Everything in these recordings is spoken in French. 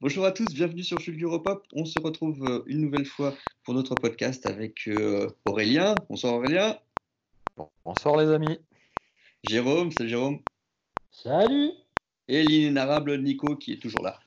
Bonjour à tous, bienvenue sur Fulguropop. On se retrouve euh, une nouvelle fois pour notre podcast avec euh, Aurélien. Bonsoir Aurélien. Bonsoir les amis. Jérôme, salut Jérôme. Salut. Et l'inénarrable Nico qui est toujours là.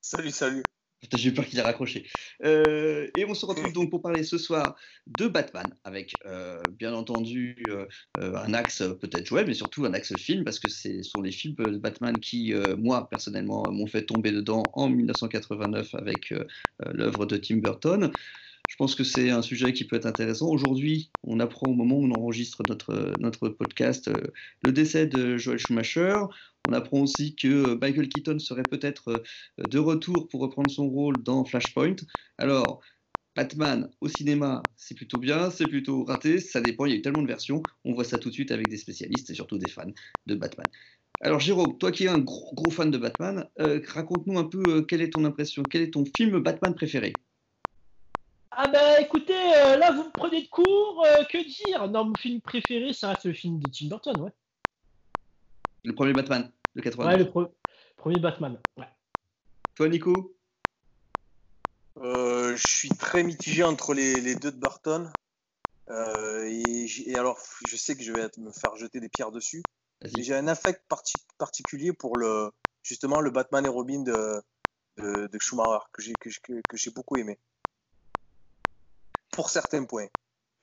Salut, salut. J'ai eu peur qu'il ait raccroché. Euh, et on se retrouve donc pour parler ce soir de Batman, avec euh, bien entendu euh, un axe peut-être jouet, mais surtout un axe film, parce que ce sont les films de Batman qui, moi personnellement, m'ont fait tomber dedans en 1989 avec l'œuvre de Tim Burton. Je pense que c'est un sujet qui peut être intéressant. Aujourd'hui, on apprend au moment où on enregistre notre, notre podcast le décès de Joel Schumacher. On apprend aussi que euh, Michael Keaton serait peut-être euh, de retour pour reprendre son rôle dans Flashpoint. Alors, Batman au cinéma, c'est plutôt bien, c'est plutôt raté, ça dépend, il y a eu tellement de versions. On voit ça tout de suite avec des spécialistes et surtout des fans de Batman. Alors Jérôme, toi qui es un gros, fan de Batman, euh, raconte-nous un peu quelle est ton impression, quel est ton film Batman préféré? Ah bah écoutez, là vous me prenez de court, que dire? Non, mon film préféré, ça reste le film de Tim Burton, ouais. Le premier Batman de 80. Ouais, le premier Batman. Ouais. Toi, Nico? Euh, Je suis très mitigé entre les, deux de Burton. Euh, et, alors, je sais que je vais me faire jeter des pierres dessus. J'ai un affect particulier pour le justement le Batman et Robin de, de, Schumacher que j'ai que, j'ai beaucoup aimé. Pour certains points.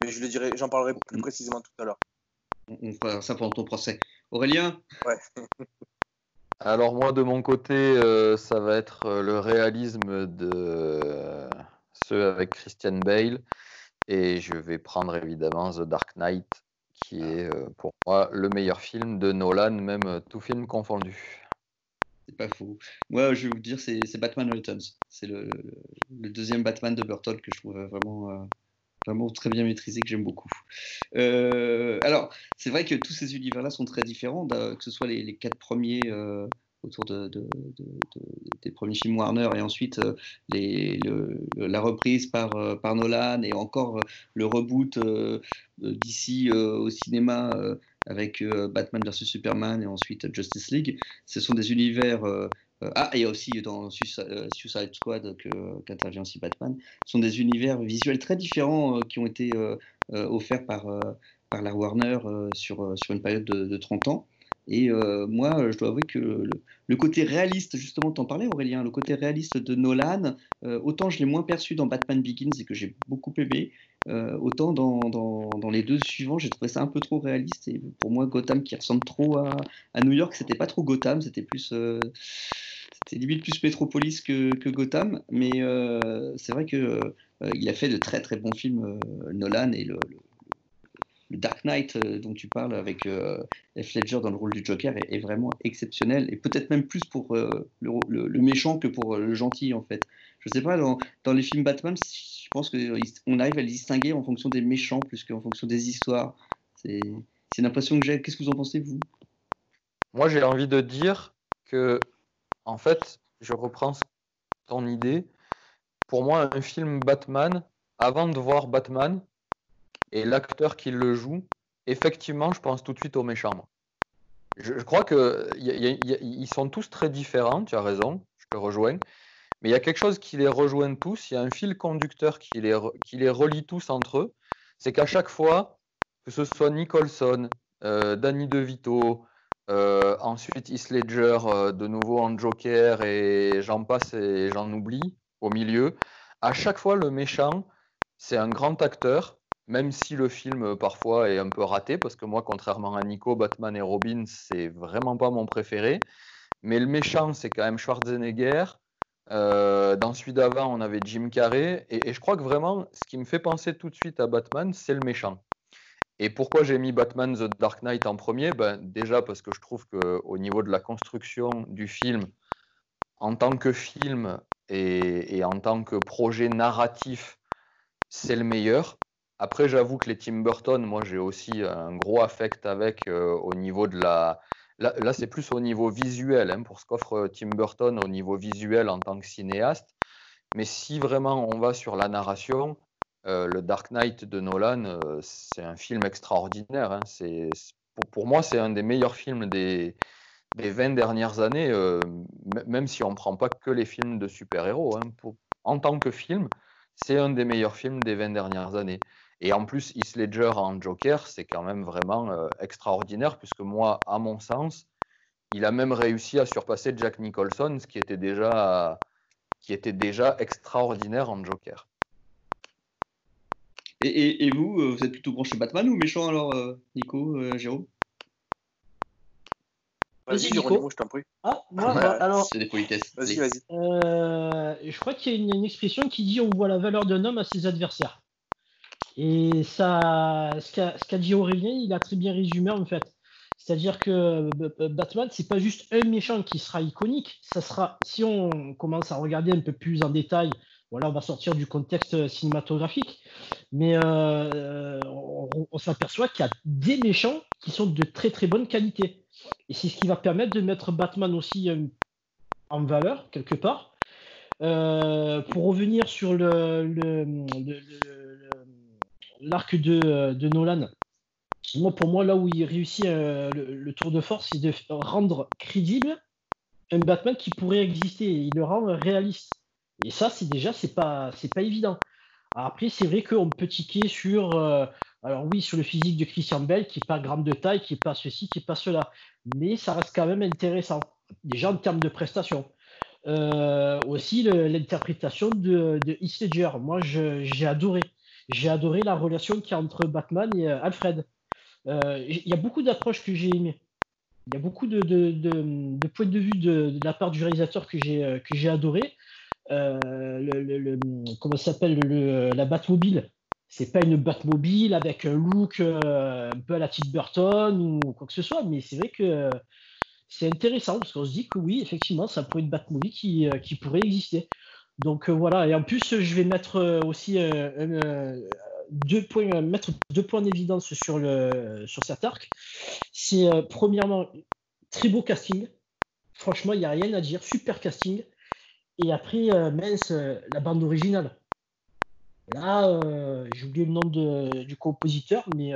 Mais je le dirai, j'en parlerai plus mm. précisément tout à l'heure. On fera ça pendant ton procès. Aurélien Ouais. Alors moi de mon côté, euh, ça va être euh, le réalisme de ceux avec Christian Bale et je vais prendre évidemment The Dark Knight qui ah. est euh, pour moi le meilleur film de Nolan, même tout film confondu. C'est pas faux. Moi, je vais vous dire, c'est Batman Returns. C'est le, deuxième Batman de Burton que je trouve vraiment vraiment très bien maîtrisé, que j'aime beaucoup. Euh, alors, c'est vrai que tous ces univers-là sont très différents, que ce soit les, quatre premiers euh, autour de, des premiers films Warner et ensuite euh, la reprise par, par Nolan et encore le reboot d'ici au cinéma avec Batman vs Superman et ensuite Justice League. Ce sont des univers ah, et aussi dans euh, Suicide Squad qu'intervient aussi Batman, sont des univers visuels très différents euh, qui ont été offerts par, par la Warner sur, sur une période de, 30 ans. Et moi, je dois avouer que le, côté réaliste, justement, t'en parlais Aurélien, le côté réaliste de Nolan, autant je l'ai moins perçu dans Batman Begins et que j'ai beaucoup aimé, autant dans, dans, dans, les deux suivants, j'ai trouvé ça un peu trop réaliste. Et pour moi, Gotham qui ressemble trop à, à New York, c'était pas trop Gotham, c'était plus c'est limite plus Metropolis que, Gotham, mais euh, c'est vrai que euh, il a fait de très très bons films, euh, Nolan et le, Dark Knight dont tu parles avec F. Ledger dans le rôle du Joker est, vraiment exceptionnel et peut-être même plus pour le, méchant que pour le gentil en fait. Je sais pas dans, dans les films Batman, je pense qu'on arrive à les distinguer en fonction des méchants plus qu'en fonction des histoires. C'est l'impression que j'ai. Qu'est-ce que vous en pensez vous? Moi j'ai envie de dire que en fait, je reprends ton idée. Pour moi, un film Batman, avant de voir Batman et l'acteur qui le joue, effectivement, je pense tout de suite aux méchants. Je, crois qu'ils sont tous très différents, tu as raison, je te rejoins. Mais il y a quelque chose qui les rejoint tous, il y a un fil conducteur qui les, qui les relie tous entre eux. C'est qu'à chaque fois, que ce soit Nicholson, euh, Danny DeVito, euh, ensuite, Heath Ledger euh, de nouveau en Joker et j'en passe et j'en oublie au milieu. À chaque fois, le méchant, c'est un grand acteur, même si le film euh, parfois est un peu raté, parce que moi, contrairement à Nico, Batman et Robin, c'est vraiment pas mon préféré. Mais le méchant, c'est quand même Schwarzenegger. dans celui d'avant, on avait Jim Carrey. et, je crois que vraiment, ce qui me fait penser tout de suite à Batman, c'est le méchant. Et pourquoi j'ai mis Batman The Dark Knight en premier? Ben, Déjà parce que je trouve qu'au niveau de la construction du film, en tant que film et, en tant que projet narratif, c'est le meilleur. Après, j'avoue que les Tim Burton, moi j'ai aussi un gros affect avec euh, au niveau de la. Là, c'est plus au niveau visuel, hein, pour ce qu'offre Tim Burton au niveau visuel en tant que cinéaste. Mais si vraiment on va sur la narration, euh, le Dark Knight de Nolan, euh, c'est un film extraordinaire. Hein. C'est, pour, moi, c'est un des meilleurs films des, des 20 dernières années, même si on ne prend pas que les films de super-héros. Hein, en tant que film, c'est un des meilleurs films des 20 dernières années. Et en plus, Heath Ledger en Joker, c'est quand même vraiment extraordinaire, puisque moi, à mon sens, il a même réussi à surpasser Jack Nicholson, ce qui était déjà extraordinaire en Joker. Et, vous, euh, vous êtes plutôt branché Batman ou méchant alors, euh, Nico, euh, Jérôme? Vas-y, Nico. je t'en prie. Ah, moi, bah, alors. C'est des politesses. Vas-y, vas-y. je crois qu'il y a une, expression qui dit on voit la valeur d'un homme à ses adversaires. Et ça, ce qu'a dit Aurélien, il a très bien résumé en fait. C'est-à-dire que Batman, c'est pas juste un méchant qui sera iconique. Ça sera, si on commence à regarder un peu plus en détail voilà, on va sortir du contexte cinématographique, mais euh, on, s'aperçoit qu'il y a des méchants qui sont de très très bonne qualité. Et c'est ce qui va permettre de mettre Batman aussi euh, en valeur, quelque part. Euh, pour revenir sur l'arc de, de, Nolan, moi, pour moi, là où il réussit le, tour de force, c'est de rendre crédible un Batman qui pourrait exister. Il le rend réaliste. Et ça, c'est déjà, c'est pas, c'est pas évident. après, c'est vrai qu'on peut tiquer sur, euh, oui, sur le physique de Christian Bell, qui est pas grande de taille, qui est pas ceci, qui est pas cela. Mais ça reste quand même intéressant, déjà en termes de prestations. Euh, aussi, l'interprétation de, de Heath Ledger. Moi, j'ai adoré. J'ai adoré la relation qu'il y a entre Batman et euh, Alfred. Il y a beaucoup d'approches que j'ai aimées. Il y a beaucoup de, de, de, points de vue de, la part du réalisateur que j'ai adoré. Euh, le, comment s'appelle la Batmobile c'est pas une Batmobile avec un look euh, un peu à la Tim Burton ou quoi que ce soit, mais c'est vrai que c'est intéressant parce qu'on se dit que oui, effectivement, ça pourrait être une Batmobile qui, euh, qui pourrait exister. Donc voilà, et en plus, je vais mettre aussi deux points, mettre deux points d'évidence sur, le, sur cet arc. C'est premièrement, très beau casting. Franchement, il n'y a rien à dire. Super casting. Et après, euh, mince, euh, la bande originale. Là, euh, j'ai oublié le nom de, du compositeur, mais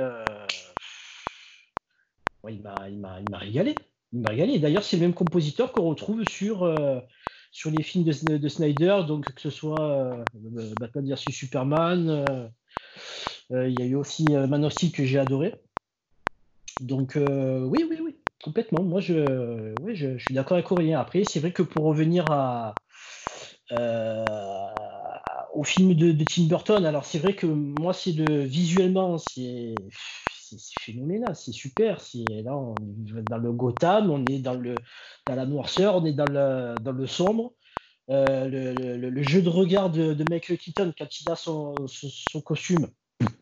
il m'a régalé. Il m'a régalé. D'ailleurs, c'est le même compositeur qu'on retrouve sur, sur les films de, de, Snyder, donc que ce soit Batman vs Superman. Il y a eu aussi Man of Steel que j'ai adoré. Donc, oui, oui, oui, complètement. Moi, je, oui, je, suis d'accord avec Aurélien. Après, c'est vrai que pour revenir à, au film de, Tim Burton. Alors c'est vrai que moi, c'est le visuellement, c'est phénoménal, c'est super. C'est là, on est dans le Gotham, on est dans le dans la noirceur, on est dans le dans le sombre. Euh, le, jeu de regard de, Michael Keaton quand il a son, son, costume,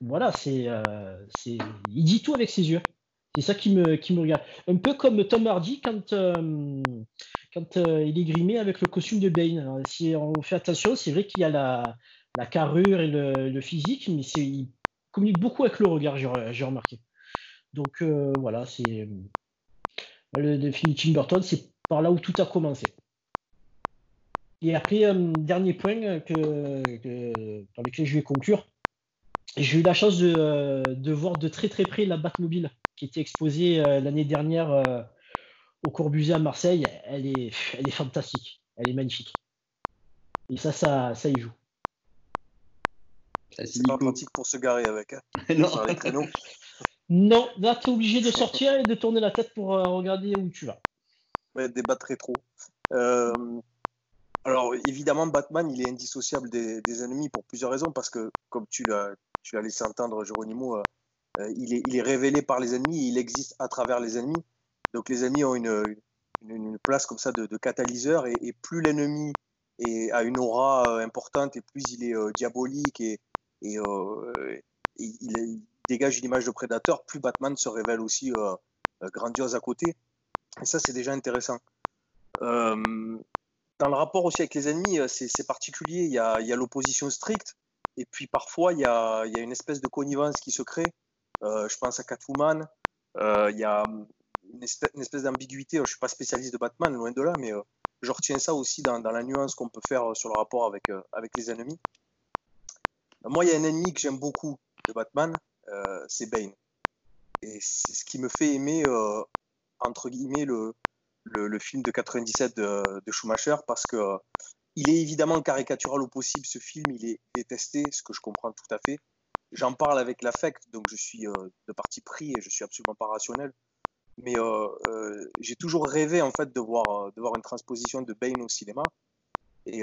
voilà, c'est euh, c'est il dit tout avec ses yeux. C'est ça qui me qui me regarde. Un peu comme Tom Hardy quand quand euh, il est grimé avec le costume de Bane. si on fait attention, c'est vrai qu'il y a la, carrure et le, physique, mais il communique beaucoup avec le regard, j'ai remarqué. Donc euh, voilà, c'est le, le film Tim Burton, c'est par là où tout a commencé. Et après, un dernier point que, dans lequel je vais conclure, j'ai eu la chance de, voir de très très près la Batmobile qui était exposée euh, l'année dernière au Corbusier à Marseille, elle est, elle est fantastique. Elle est magnifique. Et ça, ça, ça y joue. C'est pas pratique pour se garer avec. Hein, non. non, là, tu es obligé de sortir et de tourner la tête pour euh, regarder où tu vas. Ouais, débattre rétro. Euh, alors, évidemment, Batman, il est indissociable des, ennemis pour plusieurs raisons, parce que, comme tu l'as, tu laissé entendre, Geronimo, euh, il, est, il est révélé par les ennemis, il existe à travers les ennemis. Donc les ennemis ont une, une, place comme ça de, catalyseur et, plus l'ennemi a une aura euh, importante et plus il est euh, diabolique et, euh, il, dégage une image de prédateur, plus Batman se révèle aussi grandiose à côté. Et ça, c'est déjà intéressant. dans le rapport aussi avec les ennemis, c'est particulier. Il y a, l'opposition stricte et puis parfois il y, a, il y, a, une espèce de connivence qui se crée. je pense à Catwoman. il y a une espèce, d'ambiguïté. Je ne suis pas spécialiste de Batman, loin de là, mais euh, je retiens ça aussi dans, la nuance qu'on peut faire euh, sur le rapport avec, euh, avec les ennemis. Moi, il y a un ennemi que j'aime beaucoup de Batman, c'est Bane. Et c'est ce qui me fait aimer, entre guillemets, le, le, film de 97 de, Schumacher parce que il est évidemment caricatural au possible ce film, il est détesté, ce que je comprends tout à fait. J'en parle avec l'affect, donc je suis de parti pris et je suis absolument pas rationnel. Mais j'ai toujours rêvé en fait de voir, de voir une transposition de Bane au cinéma. Et,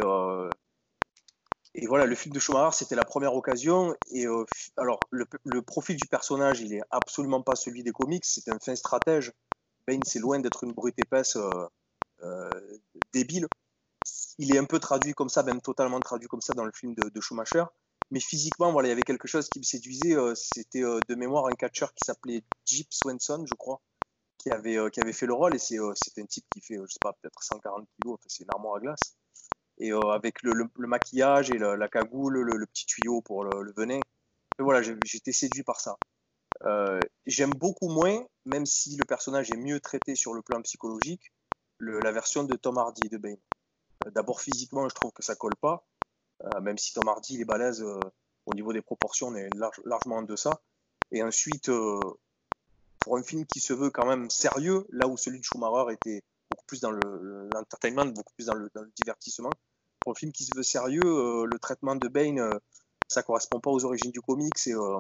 et voilà, le film de Schumacher, c'était la première occasion. Et euh, alors, le, profil du personnage, il est absolument pas celui des comics. C'est un fin stratège. Bane, c'est loin d'être une brute épaisse euh, euh, débile. Il est un peu traduit comme ça, même totalement traduit comme ça dans le film de, Schumacher. Mais physiquement, voilà, il y avait quelque chose qui me séduisait. c'était de mémoire un catcheur qui s'appelait Jeep Swenson, je crois, qui avait, qui avait fait le rôle. Et c'est un type qui fait, je sais pas, peut-être 140 kilos. c'est une armoire à glace et euh, avec le, maquillage et la, cagoule, le, petit tuyau pour le, venin. Et voilà, j'étais séduit par ça. Euh, j'aime beaucoup moins, même si le personnage est mieux traité sur le plan psychologique, la version de Tom Hardy de Bane. Euh, d'abord physiquement, je trouve que ça colle pas, même si Tom Hardy il est balèze au niveau des proportions, on est largement en deçà. Et ensuite, pour un film qui se veut quand même sérieux, là où celui de Schumacher était beaucoup plus dans l'entertainment, beaucoup plus dans le, divertissement. Pour un film qui se veut sérieux, euh, le traitement de Bane, euh, ça correspond pas aux origines du comics. Euh,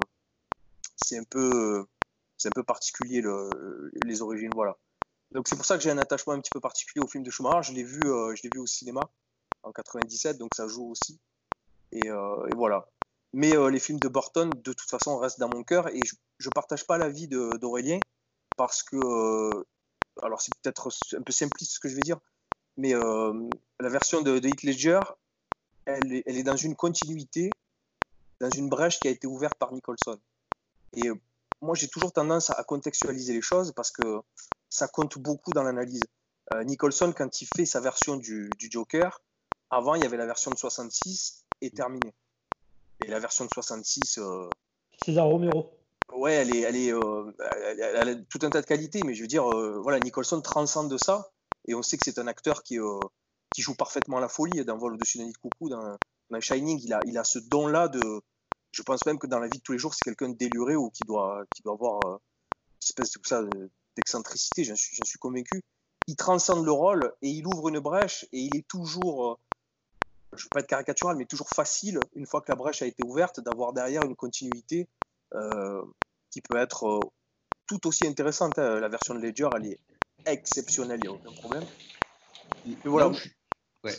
c'est un peu, c'est un peu particulier les origines, voilà. Donc c'est pour ça que j'ai un attachement un petit peu particulier au film de Schumacher. Je l'ai vu, je l'ai vu au cinéma en 97, donc ça joue aussi. Et, voilà. Mais les films de Burton, de toute façon, restent dans mon cœur et je, ne partage pas l'avis d'Aurélien parce que alors c'est peut-être un peu simpliste ce que je vais dire, mais euh, la version de, de Heath Ledger, elle est, dans une continuité, dans une brèche qui a été ouverte par Nicholson. Et euh, moi, j'ai toujours tendance à contextualiser les choses parce que ça compte beaucoup dans l'analyse. Euh, Nicholson, quand il fait sa version du, du, Joker, avant, il y avait la version de 66 et terminée. Et la version de 66. César Romero ouais, elle est, elle est, euh, elle, a tout un tas de qualités, mais je veux dire, euh, voilà, Nicholson transcende de ça, et on sait que c'est un acteur qui, euh, qui joue parfaitement la folie dans Vol au-dessus d'un nid de coucou, dans, dans, Shining, il a, il a ce don-là de, je pense même que dans la vie de tous les jours, c'est quelqu'un de déluré ou qui doit, qui doit avoir une espèce de ça d'excentricité, j'en suis, suis convaincu. Il transcende le rôle et il ouvre une brèche et il est toujours, je ne veux pas être caricatural, mais toujours facile, une fois que la brèche a été ouverte, d'avoir derrière une continuité euh, qui peut être euh, tout aussi intéressante. Hein. La version de Ledger, elle est exceptionnelle, il n'y a aucun problème. Mais voilà, ouais.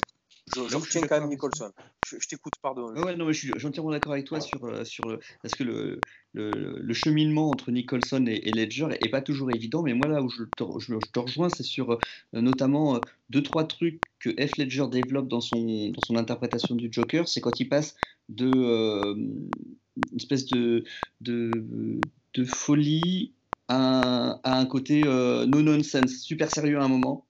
je, je retiens quand même Nicholson. Je, t'écoute, pardon. Ouais, non, mais je suis entièrement d'accord avec toi sur, euh, sur le, parce que le, le, le, cheminement entre Nicholson et, Ledger est pas toujours évident, mais moi là où je te, je, te rejoins, c'est sur notamment deux trois trucs que F Ledger développe dans son dans son interprétation du Joker, c'est quand il passe de une espèce de, de, folie à, un côté euh, no nonsense, super sérieux à un moment.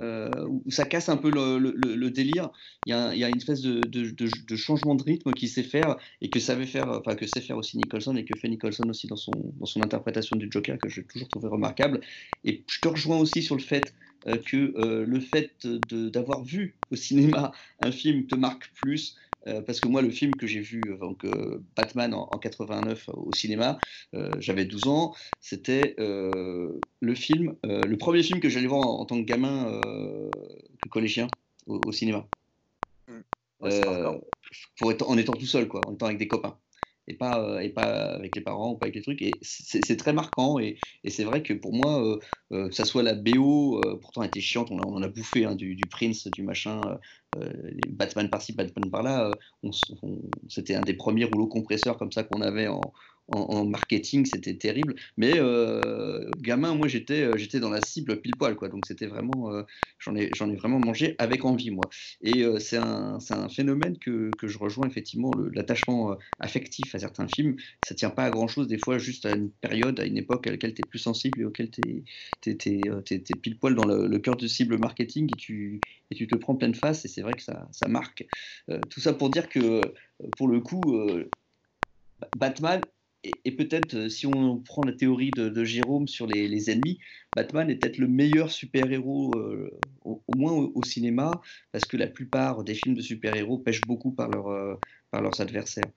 Euh, où ça casse un peu le, délire. Il y, a, il y, a, une espèce de, de, de, changement de rythme qui sait faire et que savait faire, enfin que sait faire aussi Nicholson et que fait Nicholson aussi dans son, dans son interprétation du Joker que j'ai toujours trouvé remarquable. Et je te rejoins aussi sur le fait euh, que le fait d'avoir vu au cinéma un film te marque plus euh, parce que moi, le film que j'ai vu, euh, donc euh, Batman en, 89 au cinéma, j'avais 12 ans, c'était le film, le premier film que j'allais voir en, tant que gamin, que collégien, au, cinéma. Mmh. pour en étant tout seul, quoi, en étant avec des copains et pas, euh, et pas avec les parents ou pas avec les trucs. Et c'est très marquant. Et, c'est vrai que pour moi, euh, euh, que ça soit la BO, pourtant elle était chiante, on, en a bouffé hein, du, du, Prince, du machin, Batman par-ci, Batman par-là. C'était un des premiers rouleaux compresseurs comme ça qu'on avait en, en, marketing, c'était terrible. Mais euh, gamin, moi, j'étais, euh, j'étais dans la cible pile poil, quoi. Donc c'était vraiment, euh, j'en ai, ai vraiment mangé avec envie, moi. Et c'est un, un phénomène que, que, je rejoins effectivement, l'attachement affectif à certains films. Ça tient pas à grand chose, des fois, juste à une période, à une époque à laquelle tu es plus sensible et auquel tu es, pile poil dans le, cœur de cible marketing et tu, et tu te prends pleine face. Et c'est vrai que ça, ça marque. tout ça pour dire que, pour le coup, Batman et, peut-être, euh, si on prend la théorie de, Jérôme sur les, ennemis, Batman est peut-être le meilleur super-héros, euh, au, moins au, cinéma, parce que la plupart des films de super-héros pêchent beaucoup par, leur, euh, par leurs adversaires.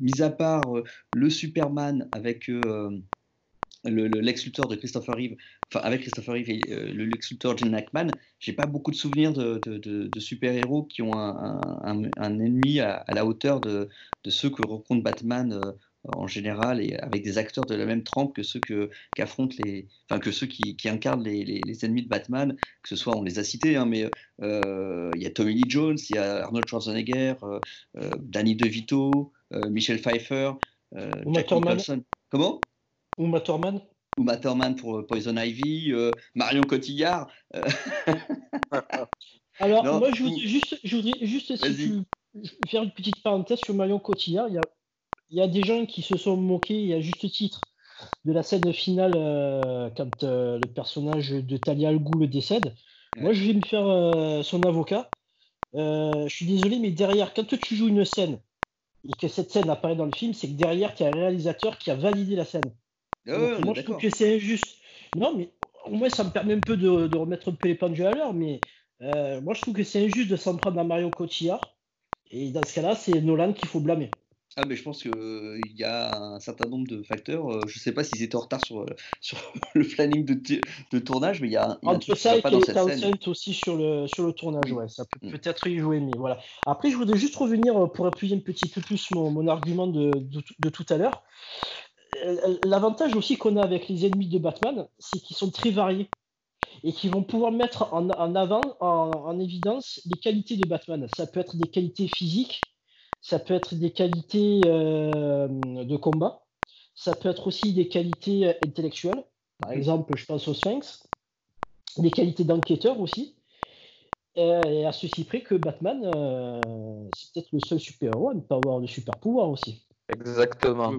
mis à part le Superman avec le, Lex de Christopher Reeve, enfin avec Christopher Reeve et le Lex Luthor Jim Hackman, j'ai pas beaucoup de souvenirs de, de, super-héros qui ont un, un, ennemi à, la hauteur de, ceux que rencontre Batman en général et avec des acteurs de la même trempe que ceux que qu'affrontent les, enfin que ceux qui, qui incarnent les, les, ennemis de Batman, que ce soit on les a cités, hein, mais euh, il y a Tommy Lee Jones, il y a Arnold Schwarzenegger, euh, euh, Danny DeVito, Michel Pfeiffer, Jack Nicholson. Comment? Uma Thurman. Uma Thurman pour Poison Ivy, Marion Cotillard. Alors moi je voudrais juste, je voudrais juste faire une petite parenthèse sur Marion Cotillard. Il y a y a des gens qui se sont moqués, à juste titre, de la scène finale euh, quand euh, le personnage de Talia Al Ghul décède. Moi, je vais me faire euh, son avocat. je suis désolé, mais derrière, quand tu joues une scène et que cette scène apparaît dans le film, c'est que derrière, il y a un réalisateur qui a validé la scène. Ah moi, je trouve que c'est injuste. Non, mais au moins, ça me permet un peu de, remettre un peu les pendules à l'heure, mais moi, je trouve que c'est injuste de s'en prendre à Mario Cotillard. Et dans ce cas-là, c'est Nolan qu'il faut blâmer. Ah, mais je pense qu'il euh, y a un certain nombre de facteurs. Euh, je ne sais pas s'ils étaient en retard sur, euh, sur le planning de, de, tournage, mais il y a, un Entre ça et Townsend aussi sur le, sur le tournage, ouais, ça peut mm. peut-être y jouer, mais voilà. Après, je voudrais juste revenir pour appuyer un petit peu plus mon, mon argument de, de, tout à l'heure. L'avantage aussi qu'on a avec les ennemis de Batman, c'est qu'ils sont très variés et qui vont pouvoir mettre en, en avant, en, en évidence, les qualités de Batman. Ça peut être des qualités physiques, ça peut être des qualités euh, de combat, ça peut être aussi des qualités euh, intellectuelles. Par exemple, je pense au Sphinx, des qualités d'enquêteur aussi. Et à ceci près que Batman, euh, c'est peut-être le seul super-héros à ne pas avoir de super-pouvoir aussi. Exactement.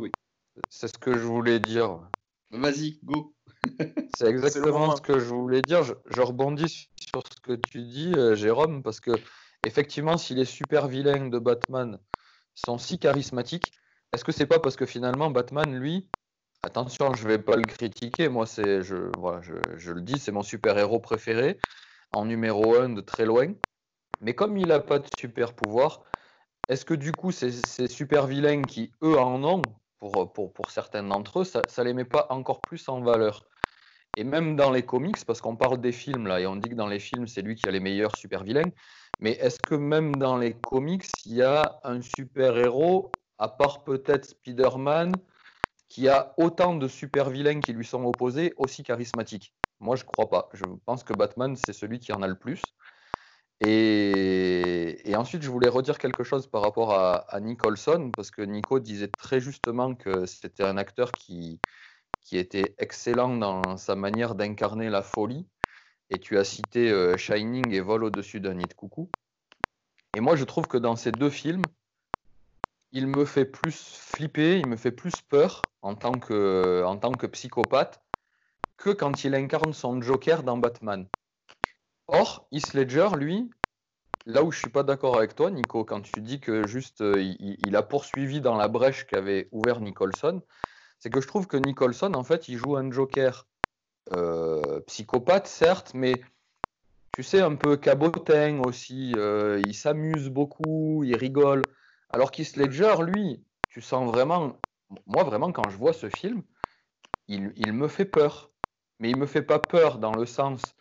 C'est ce que je voulais dire. Vas-y, go. c'est exactement ce que je voulais dire. Je, rebondis sur ce que tu dis, Jérôme, parce que effectivement, si les super vilains de Batman sont si charismatiques, est-ce que c'est pas parce que finalement Batman, lui, attention, je vais pas le critiquer, moi c'est, je, voilà, je, le dis, c'est mon super-héros préféré, en numéro 1 de très loin, mais comme il n'a pas de super pouvoir, est-ce que du coup ces, super vilains qui eux en ont, pour, pour, pour certains d'entre eux, ça, ça les met pas encore plus en valeur? Et même dans les comics, parce qu'on parle des films là, et on dit que dans les films, c'est lui qui a les meilleurs super vilains. Mais est-ce que même dans les comics, il y a un super-héros, à part peut-être Spider-Man, qui a autant de super-vilains qui lui sont opposés, aussi charismatiques? Moi, je ne crois pas. Je pense que Batman, c'est celui qui en a le plus. Et, ensuite, je voulais redire quelque chose par rapport à, Nicholson, parce que Nico disait très justement que c'était un acteur qui était excellent dans sa manière d'incarner la folie et tu as cité euh, Shining et Vol au-dessus d'un nid de coucou. Et moi, je trouve que dans ces deux films, il me fait plus flipper, il me fait plus peur en tant que, en tant que psychopathe que quand il incarne son Joker dans Batman. Or, Heath Ledger, lui, là où je suis pas d'accord avec toi, Nico, quand tu dis que juste euh, il, a poursuivi dans la brèche qu'avait ouvert Nicholson, c'est que je trouve que Nicholson, en fait, il joue un Joker euh, psychopathe, certes, mais tu sais, un peu cabotin aussi. Euh, il s'amuse beaucoup, il rigole. Alors qu'Heath Ledger, lui, tu sens vraiment. Moi, vraiment, quand je vois ce film, il, me fait peur. Mais il me fait pas peur dans le sens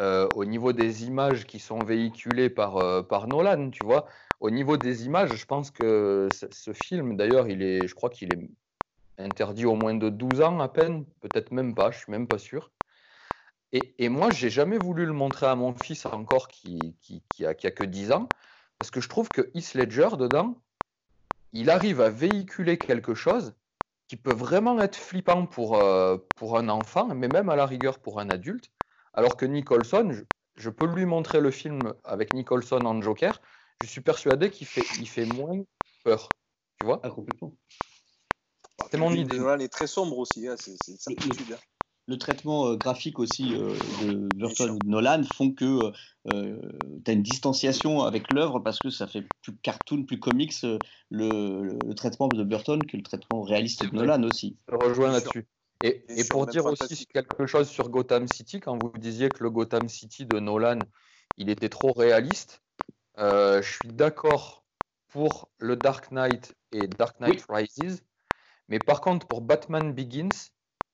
euh, au niveau des images qui sont véhiculées par, par Nolan, tu vois. Au niveau des images, je pense que ce film, d'ailleurs, il est, je crois qu'il est interdit au moins de 12 ans à peine, peut-être même pas, je suis même pas sûr. Et, et moi, j'ai jamais voulu le montrer à mon fils encore qui, qui, qui, a, qui, a, que 10 ans, parce que je trouve que Heath Ledger, dedans, il arrive à véhiculer quelque chose qui peut vraiment être flippant pour, euh, pour un enfant, mais même à la rigueur pour un adulte, alors que Nicholson, je, peux lui montrer le film avec Nicholson en Joker, je suis persuadé qu'il fait, il fait moins peur. Tu vois ah, complètement. C'est mon idée. est très sombre aussi, hein, c'est le, traitement euh, graphique aussi euh, de Burton ou de Nolan font que euh, tu as une distanciation avec l'œuvre parce que ça fait plus cartoon, plus comics le, traitement de Burton que le traitement réaliste de Nolan aussi. Je rejoins là-dessus. Et, et pour dire aussi quelque chose sur Gotham City, quand vous disiez que le Gotham City de Nolan, il était trop réaliste, je suis d'accord pour le Dark Knight et Dark Knight Rises mais par contre, pour Batman Begins,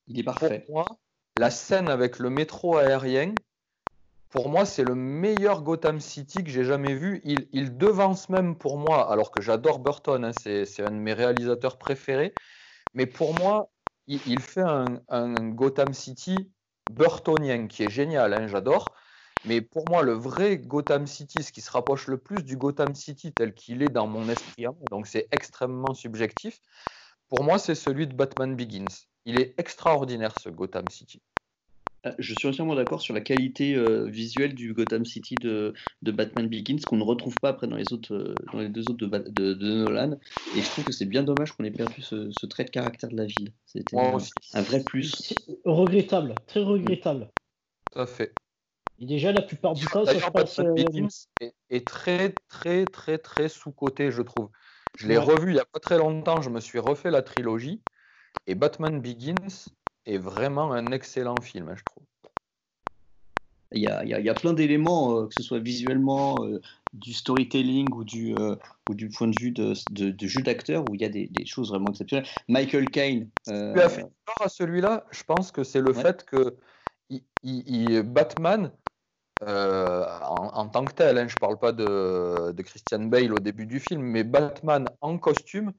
Il est parfait. Pour moi, la scène avec le métro aérien, pour moi, c'est le meilleur Gotham City que j'ai jamais vu. Il, devance même pour moi, alors que j'adore Burton, hein, c'est un de mes réalisateurs préférés. Mais pour moi, il, fait un, Gotham City burtonien qui est génial, hein, j'adore. Mais pour moi, le vrai Gotham City, ce qui se rapproche le plus du Gotham City tel qu'il est dans mon esprit, hein, donc c'est extrêmement subjectif, pour moi, c'est celui de Batman Begins. Il est extraordinaire, ce Gotham City. Ah, je suis entièrement d'accord sur la qualité euh, visuelle du Gotham City de, Batman Begins qu'on ne retrouve pas après dans les autres, euh, dans les deux autres de, Nolan. Et je trouve que c'est bien dommage qu'on ait perdu ce, trait de caractère de la ville. C'était un, vrai plus. Regrettable, très regrettable. Tout à fait. Et déjà, la plupart du temps, ça se passe. Euh, Begins est, très, très, très, très sous-côté, je trouve. Je l'ai revu il n'y a pas très longtemps, je me suis refait la trilogie. Et Batman Begins, est vraiment un excellent film, je trouve. Il y a, il y a, plein d'éléments, euh, que ce soit visuellement, euh, du storytelling ou du, euh, ou du point de vue de, de, jeu d'acteur, où il y a des, des, choses vraiment exceptionnelles. Michael Caine. Tu as fait peur à celui-là, je pense que c'est le fait que il, Batman, en, tant que tel, hein, je ne parle pas de, de Christian Bale au début du film, mais Batman en costume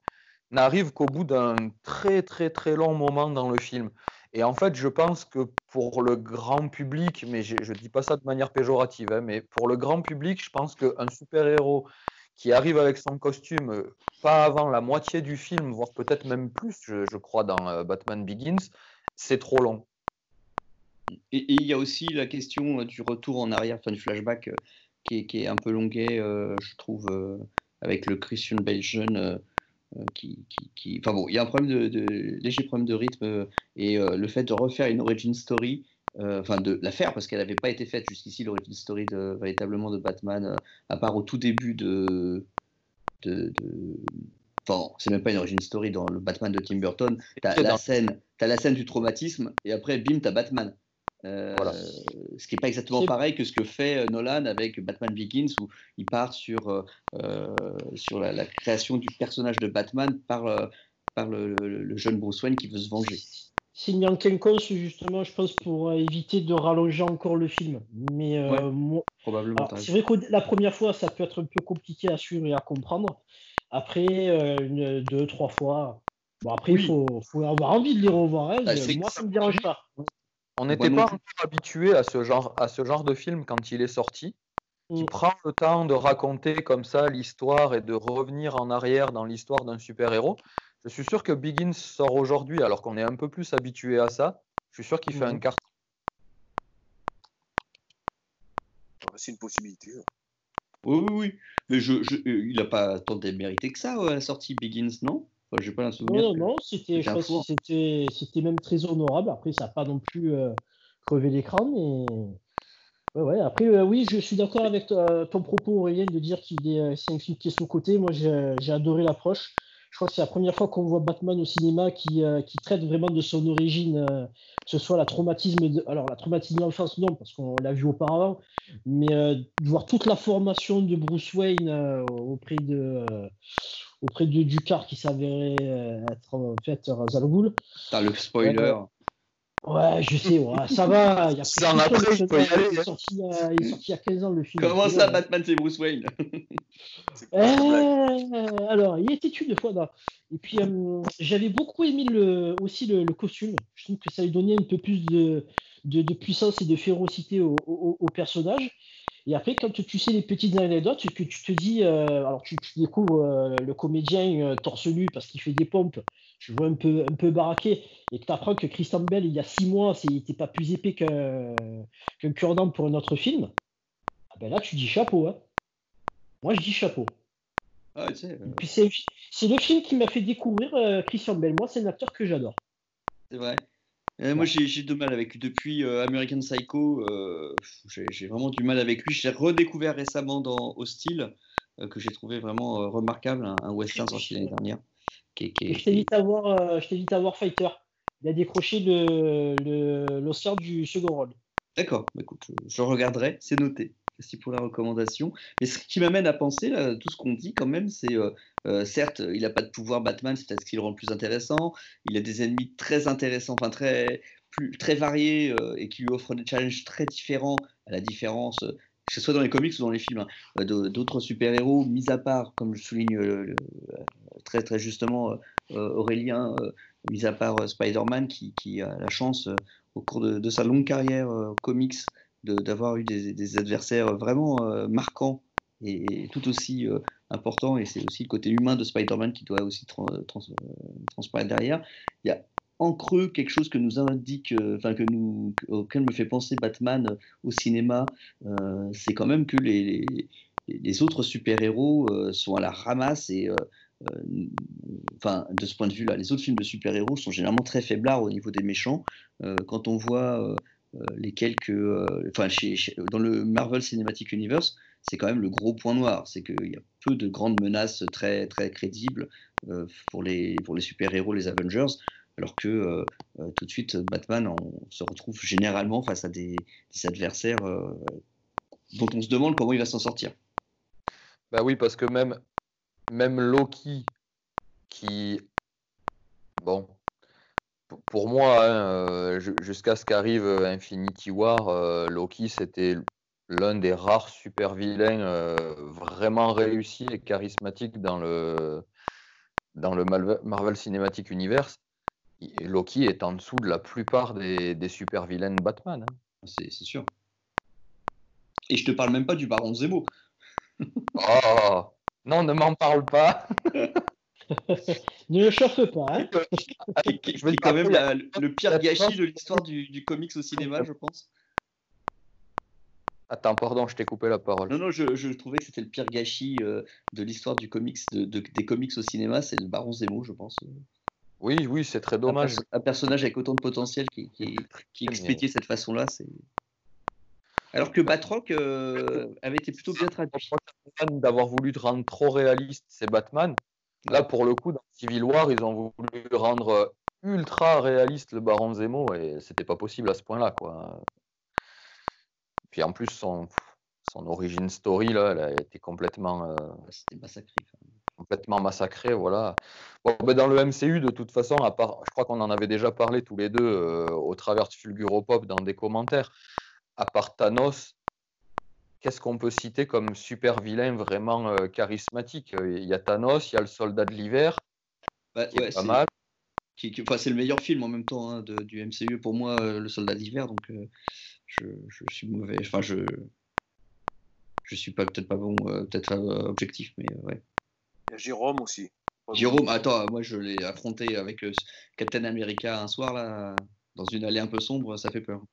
n'arrive qu'au bout d'un très très très long moment dans le film. Et en fait, je pense que pour le grand public, mais je ne dis pas ça de manière péjorative, hein, mais pour le grand public, je pense qu'un super-héros qui arrive avec son costume euh, pas avant la moitié du film, voire peut-être même plus, je, crois, dans euh, Batman Begins, c'est trop long. Et il y a aussi la question euh, du retour en arrière, enfin du flashback, qui, est, un peu longuet, je trouve, avec le Christian Bale jeune euh, qui, qui, Enfin bon, il y a un problème de, léger problème de rythme euh, et euh, le fait de refaire une origin story, enfin de la faire parce qu'elle n'avait pas été faite jusqu'ici l'origin story de, véritablement de Batman, à part au tout début de, de, Enfin, c'est même pas une origin story dans le Batman de Tim Burton. T'as la scène, as la scène du traumatisme et après, bim, t'as Batman. Euh, ce qui n'est pas exactement pareil que ce que fait euh, Nolan avec Batman Begins, où il part sur, euh, sur la, création du personnage de Batman par, par le, jeune Bruce Wayne qui veut se venger. C'est une quinconce, justement, je pense, pour éviter de rallonger encore le film. Mais probablement. C'est vrai que la première fois, ça peut être un peu compliqué à suivre et à comprendre. Après, une, deux, trois fois. Bon, après, il faut, faut, avoir envie de les revoir. Hein. Bah, moi, ça ne me dérange pas. On n'était pas encore habitué à ce, genre, à ce genre de film quand il est sorti, qui mm. prend le temps de raconter comme ça l'histoire et de revenir en arrière dans l'histoire d'un super-héros. Je suis sûr que Begins sort aujourd'hui, alors qu'on est un peu plus habitué à ça. Je suis sûr qu'il fait un mm. carton. C'est une possibilité. Hein. Oui, oui, oui. Mais je, je, il n'a pas tant démérité que ça à la sortie Begins, non? J'ai pas souvenir. Non, non, c'était, je pense c'était, c'était même très honorable. Après, ça n'a pas non plus euh, crevé l'écran, mais. Ouais, ouais. Après, euh, oui, je suis d'accord avec ton propos, Aurélien, de dire qu'il est, euh, c'est un film qui est sous-côté. Moi, j'ai, adoré l'approche. Je crois que c'est la première fois qu'on voit Batman au cinéma qui, qui traite vraiment de son origine, que ce soit la traumatisme, de, alors la traumatisme de l'enfance, non, parce qu'on l'a vu auparavant, mais de voir toute la formation de Bruce Wayne auprès de auprès de Ducar qui s'avérait euh, être en fait Razal T'as le spoiler. Ouais, je sais, ça va. Il y a plus après, il, peut y aller, il, est sorti, il est sorti il y a 15 ans le film. Comment ça, Batman, c'est Bruce Wayne? Eh, Alors, il était une fois. Là. Et puis, euh, j'avais beaucoup aimé le, aussi le, costume. Je trouve que ça lui donnait un peu plus de, de, de puissance et de férocité au, au, au personnage. Et après, quand tu sais les petites anecdotes, que tu te dis, euh, alors tu, découvres euh, le comédien euh, torse nu parce qu'il fait des pompes, tu vois un peu, un peu baraqué, et que tu apprends que Christian Bell, il y a six mois, il n'était pas plus épais qu'un qu cure-dent pour un autre film, ah ben là, tu dis chapeau. Hein. Moi, je dis chapeau. Ah, c'est le film qui m'a fait découvrir Christian Bell. Moi, c'est un acteur que j'adore. C'est vrai. Euh, moi, j'ai de mal avec lui. Depuis euh, American Psycho, euh, j'ai vraiment du mal avec lui. J'ai redécouvert récemment dans Hostile, que j'ai trouvé vraiment remarquable, un, western sorti l'année dernière. Qui, Je t'invite à, voir, à voir Fighter. Il a décroché l'Oscar le, du second rôle. D'accord, bah, écoute, je regarderai, c'est noté. Merci pour la recommandation. Mais ce qui m'amène à penser, tout ce qu'on dit quand même, c'est certes, il n'a pas de pouvoir Batman, c'est peut-être ce qui le rend le plus intéressant. Il a des ennemis très intéressants, enfin très, très variés et qui lui offrent des challenges très différents, à la différence que ce soit dans les comics ou dans les films, hein, d'autres super-héros, mis à part, comme je souligne très, très justement Aurélien, mis à part Spider-Man, qui, qui, a la chance, au cours de, sa longue carrière comics, d'avoir eu des, adversaires vraiment marquants et, tout aussi importants, et c'est aussi le côté humain de Spider-Man qui doit aussi transparaître derrière. Il y a en creux quelque chose que nous indique, euh, enfin que auquel me fait penser Batman euh, au cinéma, euh, c'est quand même que les, les, autres super-héros sont à la ramasse et enfin de ce point de vue-là, les autres films de super-héros sont généralement très faiblards au niveau des méchants. quand on voit les quelques, enfin dans le Marvel Cinematic Universe, c'est quand même le gros point noir, c'est qu'il y a peu de grandes menaces très très crédibles pour les pour les super-héros, les Avengers alors que euh, euh, tout de suite, Batman, on se retrouve généralement face à des, adversaires euh, dont on se demande comment il va s'en sortir. Bah oui, parce que même, même Loki, qui, bon, pour moi, hein, jusqu'à ce qu'arrive Infinity War, Loki, c'était l'un des rares super vilains vraiment réussis et charismatiques dans le, dans le Marvel Cinematic Universe. Loki est en dessous de la plupart des, super vilains de Batman. Hein. C'est sûr. Et je te parle même pas du baron Zemo. oh Non, ne m'en parle pas. ne le chauffe pas. Hein. je me dis quand même le pire gâchis de l'histoire du, comics au cinéma, je pense. Attends, pardon, je t'ai coupé la parole. Non, non, je, trouvais que c'était le pire gâchis euh, de l'histoire du comics, des comics au cinéma, c'est le Baron Zemo, je pense. Oui, oui, c'est très dommage. Un, personnage avec autant de potentiel qui, qui, qui est expédié de cette façon-là, c'est. Alors que Batroc euh, avait été plutôt bien traduit. D'avoir voulu rendre trop réaliste, c'est Batman. Là, pour le coup, dans Civil War, ils ont voulu rendre ultra réaliste le Baron Zemo et c'était pas possible à ce point-là, quoi. Puis en plus, son, son origin story, là, elle a été complètement. Euh, c'était massacré complètement massacré. Voilà. Ben, dans le MCU, de toute façon, à part, je crois qu'on en avait déjà parlé tous les deux euh, au travers de Fulguropop dans des commentaires. À part Thanos, qu'est-ce qu'on peut citer comme super vilain vraiment euh, charismatique? Il y a Thanos, il y a le Soldat de l'hiver, bah, qui est pas mal. Qui, c'est le meilleur film en même temps hein, du MCU pour moi, euh, le Soldat d'hiver. Donc je, je, suis mauvais. Enfin, je je suis pas peut-être pas bon, peut-être objectif, mais ouais. Il y a Jérôme aussi. Jérôme, attends, moi je l'ai affronté avec euh, Captain America un soir là, dans une allée un peu sombre, ça fait peur.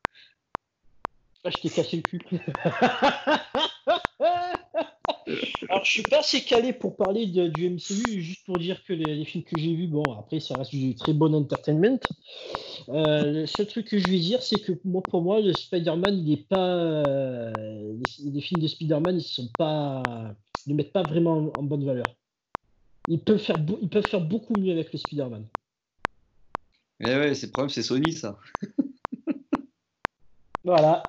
Ah, je t'ai cassé le cul. Alors, je suis pas assez calé pour parler du MCU, juste pour dire que les, films que j'ai vus, bon, après, ça reste du très bon entertainment. Euh, le seul truc que je vais dire, c'est que moi, pour moi, le Spider-Man, il est pas. Euh, les, films de Spider-Man, ils sont pas. Ils ne mettent pas vraiment en bonne valeur. Ils peuvent faire, ils peuvent faire beaucoup mieux avec le Spider-Man. Eh ouais, c'est le problème, c'est Sony, ça. voilà.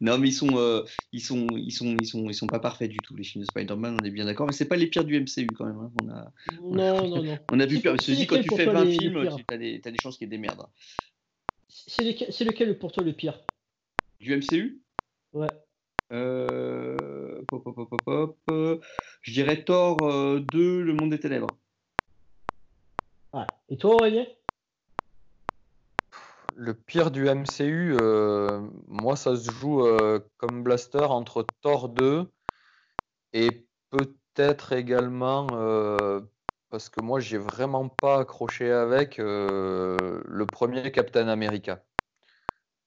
Non, mais ils sont, euh, ils sont, ils sont, ils sont, ils sont pas parfaits du tout les films de Spider-Man. On est bien d'accord, mais c'est pas les pires du MCU quand même. Hein. On a, non, non, non. On a vu pire. Ceci, quand tu fais 20 films, tu as des, as des chances qu'il y ait des merdes. C'est lequel pour toi le pire? Du MCU Ouais. Euh, je dirais Thor 2, euh, Le Monde des Ténèbres. Et toi, Aurélien? Le pire du MCU, euh, moi, ça se joue comme blaster entre Thor 2 et peut-être également, parce que moi, j'ai vraiment pas accroché avec le premier Captain America.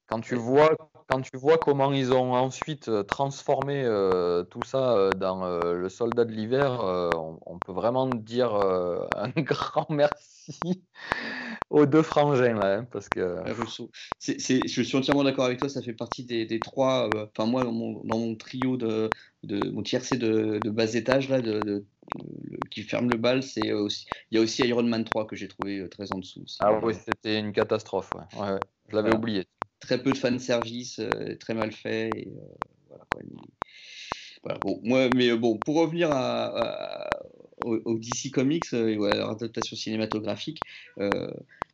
Quand tu vois quand tu vois comment ils ont ensuite euh, transformé euh, tout ça euh, dans le soldat de l'hiver, on, peut vraiment dire un grand merci aux deux frangins là, hein, parce que. je suis entièrement d'accord avec toi. Ça fait partie des, trois. Enfin moi, dans mon, trio de, de mon tiercé de, de, bas étage là, de, qui ferme le bal, c'est aussi. Il y a aussi Iron Man 3 que j'ai trouvé très en dessous. Ah oui, c'était une catastrophe. Ouais. Ouais, Je l'avais oublié très peu de fan service, euh, très mal fait. Et, euh, voilà, voilà, bon, moi, mais bon, pour revenir à, au, DC Comics et à leur adaptation cinématographique,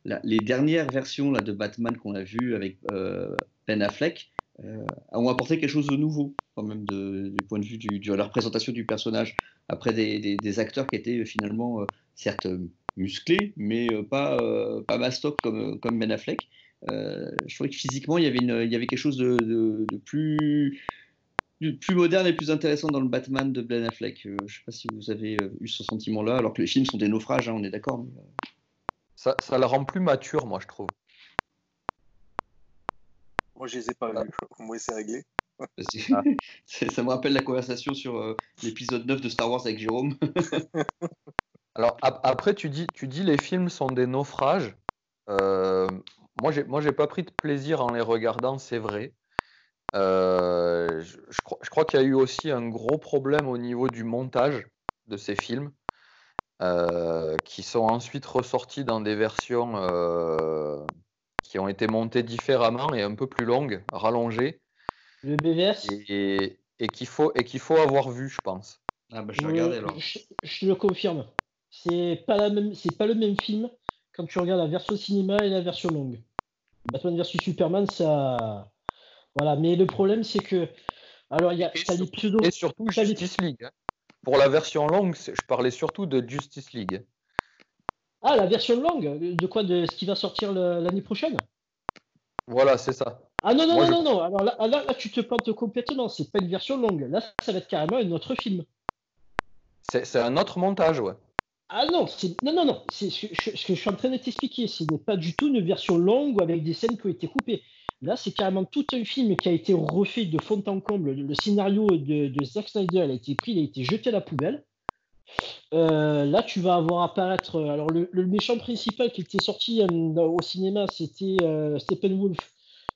les dernières versions là, de Batman qu'on a vues avec Ben Affleck ont apporté quelque chose de nouveau, quand même, du point de vue de la représentation du personnage, après des, acteurs qui étaient finalement, certes musclés, mais pas, pas mastoc comme, comme Ben Affleck. je trouvais que physiquement, il y avait, une, il y avait quelque chose de, plus plus moderne et plus intéressant dans le Batman de Ben Affleck. Euh, je ne sais pas si vous avez euh, eu ce sentiment-là, alors que les films sont des naufrages, hein, on est d'accord. Euh. Ça, ça le rend plus mature, moi, je trouve. Moi, je les ai pas vus. Moi, c'est réglé. Ah. ça me rappelle la conversation sur l'épisode 9 de Star Wars avec Jérôme. alors, après, tu dis, tu dis les films sont des naufrages. moi, j'ai, moi, j'ai pas pris de plaisir en les regardant, c'est vrai. Euh, je, crois, qu'il y a eu aussi un gros problème au niveau du montage de ces films, euh, qui sont ensuite ressortis dans des versions euh, qui ont été montées différemment et un peu plus longues, rallongées. Le BVS Et, qu'il faut, et qu'il faut avoir vu, je pense. Ah bah, je, alors. Je, le confirme. C'est pas, la même, c'est pas le même film quand tu regardes la version cinéma et la version longue. Batman vs Superman, ça voilà, mais le problème, c'est que. Alors, il y a les pseudo. Et surtout Justice League. Hein. Pour la version longue, je parlais surtout de Justice League. Ah, la version longue De quoi De ce qui va sortir l'année prochaine? Voilà, c'est ça. Ah non, non, non, non, non. Alors là, là, tu te plantes complètement. C'est pas une version longue. Là, ça va être carrément un autre film. C'est un autre montage, ouais. Ah non, non, non, non. Ce que je suis en train de t'expliquer, ce n'est pas du tout une version longue avec des scènes qui ont été coupées. Là, c'est carrément tout un film qui a été refait de fond en comble. Le scénario de, Zack Snyder a été pris, il a été jeté à la poubelle. Euh, là, tu vas avoir apparaître. Euh, alors, le, méchant principal qui était sorti euh, au cinéma, c'était Steppenwolf.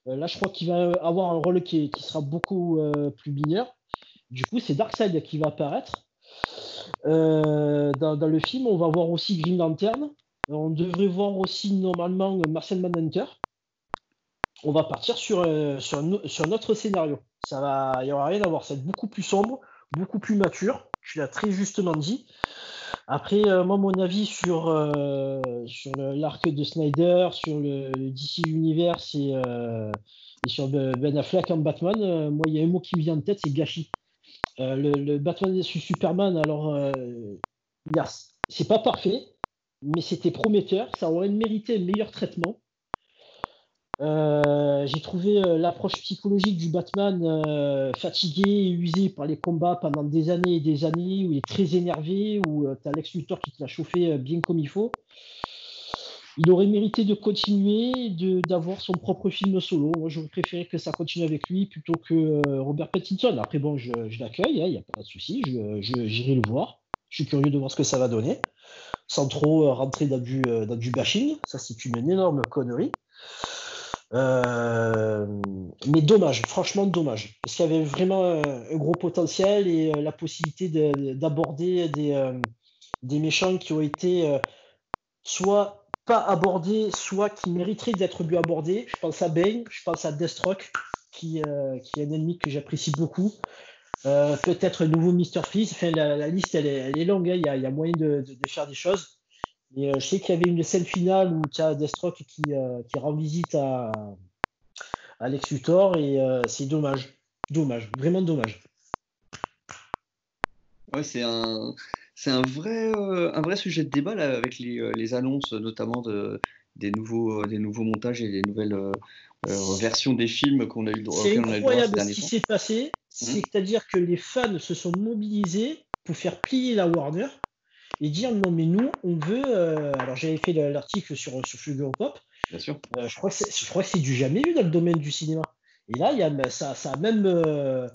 là, je crois qu'il va avoir un rôle qui, sera beaucoup plus mineur. Du coup, c'est Darkseid qui va apparaître. Dans, dans, le film, on va voir aussi Green Lantern. On devrait voir aussi normalement Marcel Manhunter on va partir sur, euh, sur, notre scénario. Ça va, il n'y aura rien à voir. Ça va être beaucoup plus sombre, beaucoup plus mature. Tu l'as très justement dit. Après, euh, moi, mon avis sur, euh, l'arc de Snyder, sur le, DC Universe et, sur Ben Affleck en Batman, moi, il y a un mot qui me vient en tête, c'est gâchis. le, Batman sur Superman, alors, c'est pas parfait, mais c'était prometteur. Ça aurait mérité un meilleur traitement. Euh, j'ai trouvé euh, l'approche psychologique du Batman euh, fatigué et usé par les combats pendant des années et des années, où il est très énervé, où tu as Lex Luthor qui te l'a chauffé bien comme il faut. Il aurait mérité de continuer, d'avoir son propre film solo. Moi, j'aurais préféré que ça continue avec lui plutôt que Robert Pattinson. Après, bon, je, l'accueille, il hein, n'y a pas de souci, j'irai le voir. Je suis curieux de voir ce que ça va donner, sans trop rentrer dans du, dans du bashing. Ça, c'est une énorme connerie. Euh, mais dommage, franchement dommage, parce qu'il y avait vraiment un, gros potentiel et euh, la possibilité d'aborder des, euh, des méchants qui ont été soit pas abordés, soit qui mériteraient d'être mieux abordés. Je pense à Bane, je pense à Deathstroke, qui, qui est un ennemi que j'apprécie beaucoup. Peut-être un nouveau Mr. Freeze. Enfin, la, liste, elle est, longue, hein. il, y a, moyen de, faire des choses. Et euh, je sais qu'il y avait une scène finale où tu as Deathstroke qui, euh, qui rend visite à, Alex Luthor et euh, c'est dommage. Dommage, vraiment dommage. Ouais, c'est un, c'est un vrai, un vrai sujet de débat là, avec les, les annonces, notamment de, des, nouveaux, des nouveaux montages et des nouvelles versions des films qu'on a eu droit C'est incroyable ce qui s'est passé, mmh. c'est-à-dire que les fans se sont mobilisés pour faire plier la Warner et dire non mais nous on veut euh, alors j'avais fait l'article sur sur Sugar Pop. Bien sûr. Euh, je crois que c'est du jamais vu dans le domaine du cinéma. Et là il y a ça, ça a même euh,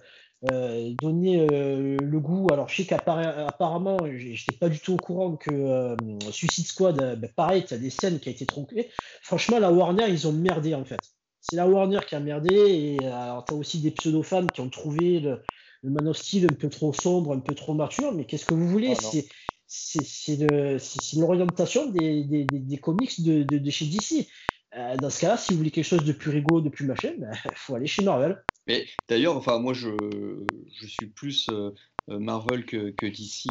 donné le goût. Alors je sais qu'apparemment j'étais pas du tout au courant que Suicide Squad ben, pareil tu as des scènes qui a été tronquées franchement la Warner ils ont merdé en fait. C'est la Warner qui a merdé et alors tu as aussi des pseudo fans qui ont trouvé le, le Man of Steel un peu trop sombre, un peu trop mature, mais qu'est-ce que vous voulez? Ah, c'est l'orientation des, des, des, comics de, de, chez DC. Euh, dans ce cas-là, si vous voulez quelque chose de plus rigolo, de plus machin, il ben, faut aller chez Marvel. Mais d'ailleurs, enfin, moi, je, je suis plus euh, Marvel que, que DC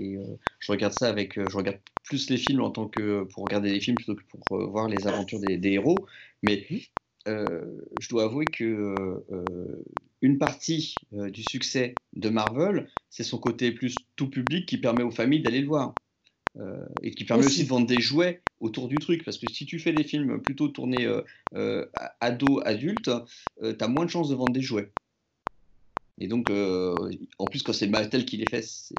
et je regarde ça avec, je regarde plus les films en tant que pour regarder les films plutôt que pour voir les aventures des, des héros. Mais je dois avouer que une partie du succès de Marvel, c'est son côté plus tout public qui permet aux familles d'aller le voir. Euh, et qui permet aussi. de vendre des jouets autour du truc. Parce que si tu fais des films plutôt tournés euh, euh ado, adulte, euh, tu as moins de chances de vendre des jouets. Et donc, en plus, quand c'est Mattel qui les fait, c'est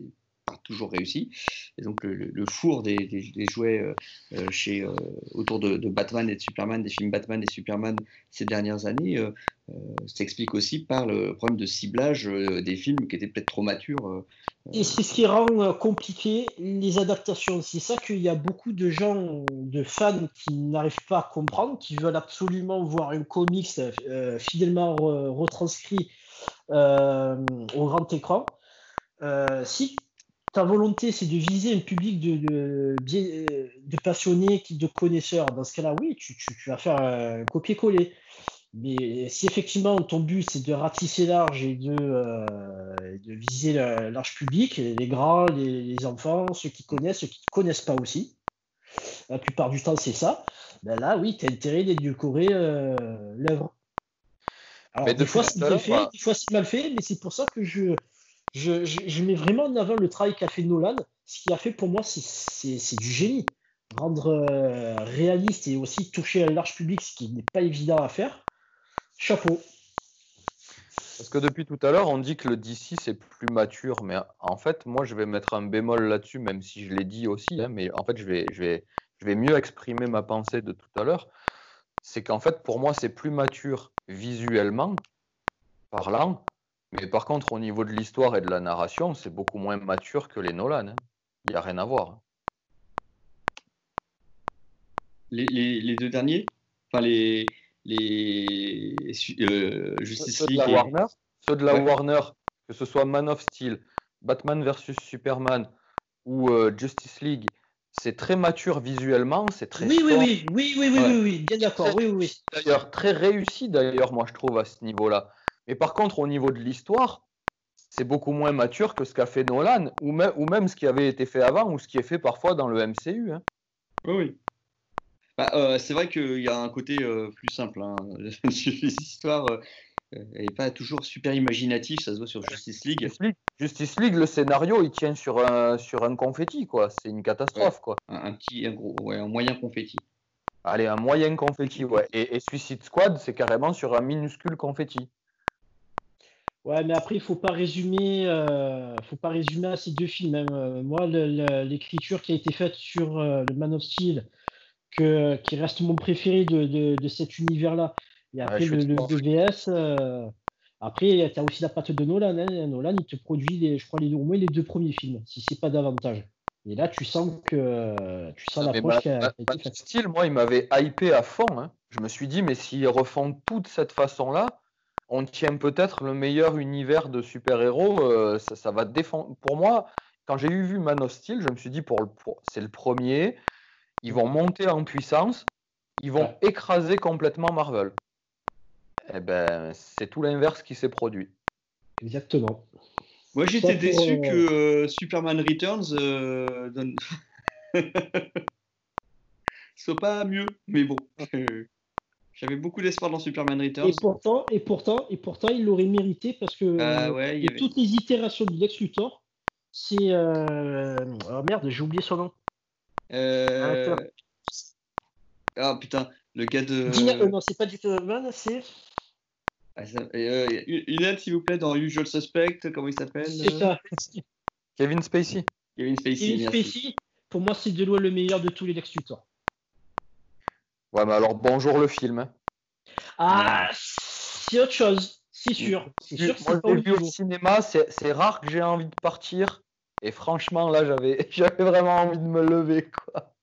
toujours réussi. Et donc le, four des, jouets euh, euh, chez, euh, autour de, Batman et de Superman, des films Batman et Superman ces dernières années, s'explique aussi par le problème de ciblage des films qui étaient peut-être trop matures. Et c'est ce qui rend compliqué les adaptations. C'est ça qu'il y a beaucoup de gens, de fans qui n'arrivent pas à comprendre, qui veulent absolument voir un comics fidèlement retranscrit au grand écran. si ta volonté, c'est de viser un public de, de, passionnés, de connaisseurs, dans ce cas-là, oui, tu, vas faire un copier-coller. Mais si effectivement ton but c'est de ratisser large et de, euh, de viser le large public, les grands, les, enfants, ceux qui connaissent, ceux qui ne connaissent pas aussi, la plupart du temps c'est ça, ben là oui, tu as intérêt d'édulcorer euh, l'œuvre. Alors, des fois c'est mal fait, des fois c'est mal fait, mais c'est pour ça que je, je, mets vraiment en avant le travail qu'a fait Nolan. Ce qu'il a fait pour moi, c'est du génie. Rendre euh, réaliste et aussi toucher un large public, ce qui n'est pas évident à faire. Chapeau. Parce que depuis tout à l'heure, on dit que le DC c'est plus mature, mais en fait, moi je vais mettre un bémol là-dessus, même si je l'ai dit aussi, hein, mais en fait, je vais, je, vais, je vais mieux exprimer ma pensée de tout à l'heure. C'est qu'en fait, pour moi, c'est plus mature visuellement parlant, mais par contre, au niveau de l'histoire et de la narration, c'est beaucoup moins mature que les Nolan. Hein. Il n'y a rien à voir. Les, deux derniers? Enfin, les. les euh, Justice ceux League. De la Warner, ceux de la Warner, que ce soit Man of Steel, Batman vs Superman ou euh, Justice League, c'est très mature visuellement, c'est très. Oui, oui, oui, oui, oui, oui, oui, oui, bien d'accord, oui, oui. D'ailleurs, très réussi, d'ailleurs, moi, je trouve, à ce niveau-là. Mais par contre, au niveau de l'histoire, c'est beaucoup moins mature que ce qu'a fait Nolan, ou, même ce qui avait été fait avant, ou ce qui est fait parfois dans le MCU. Hein. Oui, bah, euh, c'est vrai qu'il y a un côté euh, plus simple. Hein. Les histoires n'est euh, pas toujours super imaginatif, ça se voit sur Justice League. Justice League, le scénario, il tient sur un, sur un confetti, quoi. C'est une catastrophe, quoi. Un, petit, un gros, ouais, un moyen confetti. Allez, un moyen confetti, ouais. et Suicide Squad, c'est carrément sur un minuscule confetti. Ouais, mais après, il faut pas résumer, euh, faut pas résumer à ces deux films. Hein. Euh, moi, l'écriture qui a été faite sur euh, le Man of Steel, que, qui reste mon préféré de, de, cet univers-là. Et après, le, le DVS. après, tu as aussi la patte de Nolan. Hein. Nolan, il te produit, les, je crois, les, au moins les deux premiers films, si c'est pas davantage. Et là, tu sens que tu sens l'approche qui a, été faite. Steel, moi, il m'avait hypé à fond. Hein. Je me suis dit, mais s'ils refont tout de cette façon-là, on tient peut-être le meilleur univers de super-héros. Euh, ça, va défendre. Pour moi, quand j'ai eu vu Man of Steel, je me suis dit pour, c'est le premier. Ils vont monter en puissance. Ils vont écraser complètement Marvel. Eh ben, c'est tout l'inverse qui s'est produit. Exactement. Moi, j'étais déçu que euh, Superman Returns euh, donne... soit pas mieux, mais bon. J'avais beaucoup d'espoir dans Superman Returns. Et pourtant, et pourtant, et pourtant, il l'aurait mérité parce que ah toutes les itérations de Lex Luthor, c'est euh... oh merde, j'ai oublié son nom. Euh... Ah putain, le gars de. Dina... Euh, non, c'est pas du Man, c'est. Ah, euh, une aide, s'il vous plaît, dans Usual Suspect, comment il s'appelle C'est ça. Kevin Spacey. Kevin Spacey. Kevin Spacey, pour moi, c'est de loin le meilleur de tous les Lex Luthor. Ouais, mais alors bonjour le film. Ah, c'est autre chose, c'est sûr. C'est sûr Moi, je l'ai vu au cinéma, c'est rare que j'ai envie de partir. Et franchement, là, j'avais vraiment envie de me lever, quoi.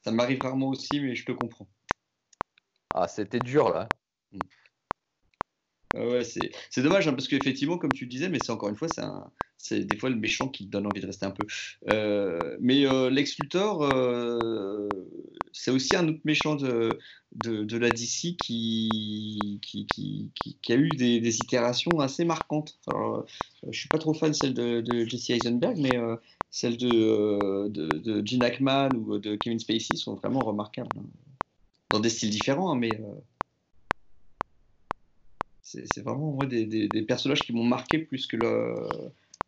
Ça m'arrive rarement aussi, mais je te comprends. Ah, c'était dur, là. C'est dommage hein, parce qu'effectivement, comme tu disais, mais c'est encore une fois, c'est des fois le méchant qui donne envie de rester un peu. Euh, mais euh, Lex Luthor, euh, c'est aussi un autre méchant de, de, la DC qui, a eu des, itérations assez marquantes. Alors, je suis pas trop fan de celle de, Jesse Eisenberg, mais celles de, de, Gene Hackman ou de Kevin Spacey sont vraiment remarquables. Hein. Dans des styles différents, hein, mais c'est vraiment moi des, des, personnages qui m'ont marqué plus que le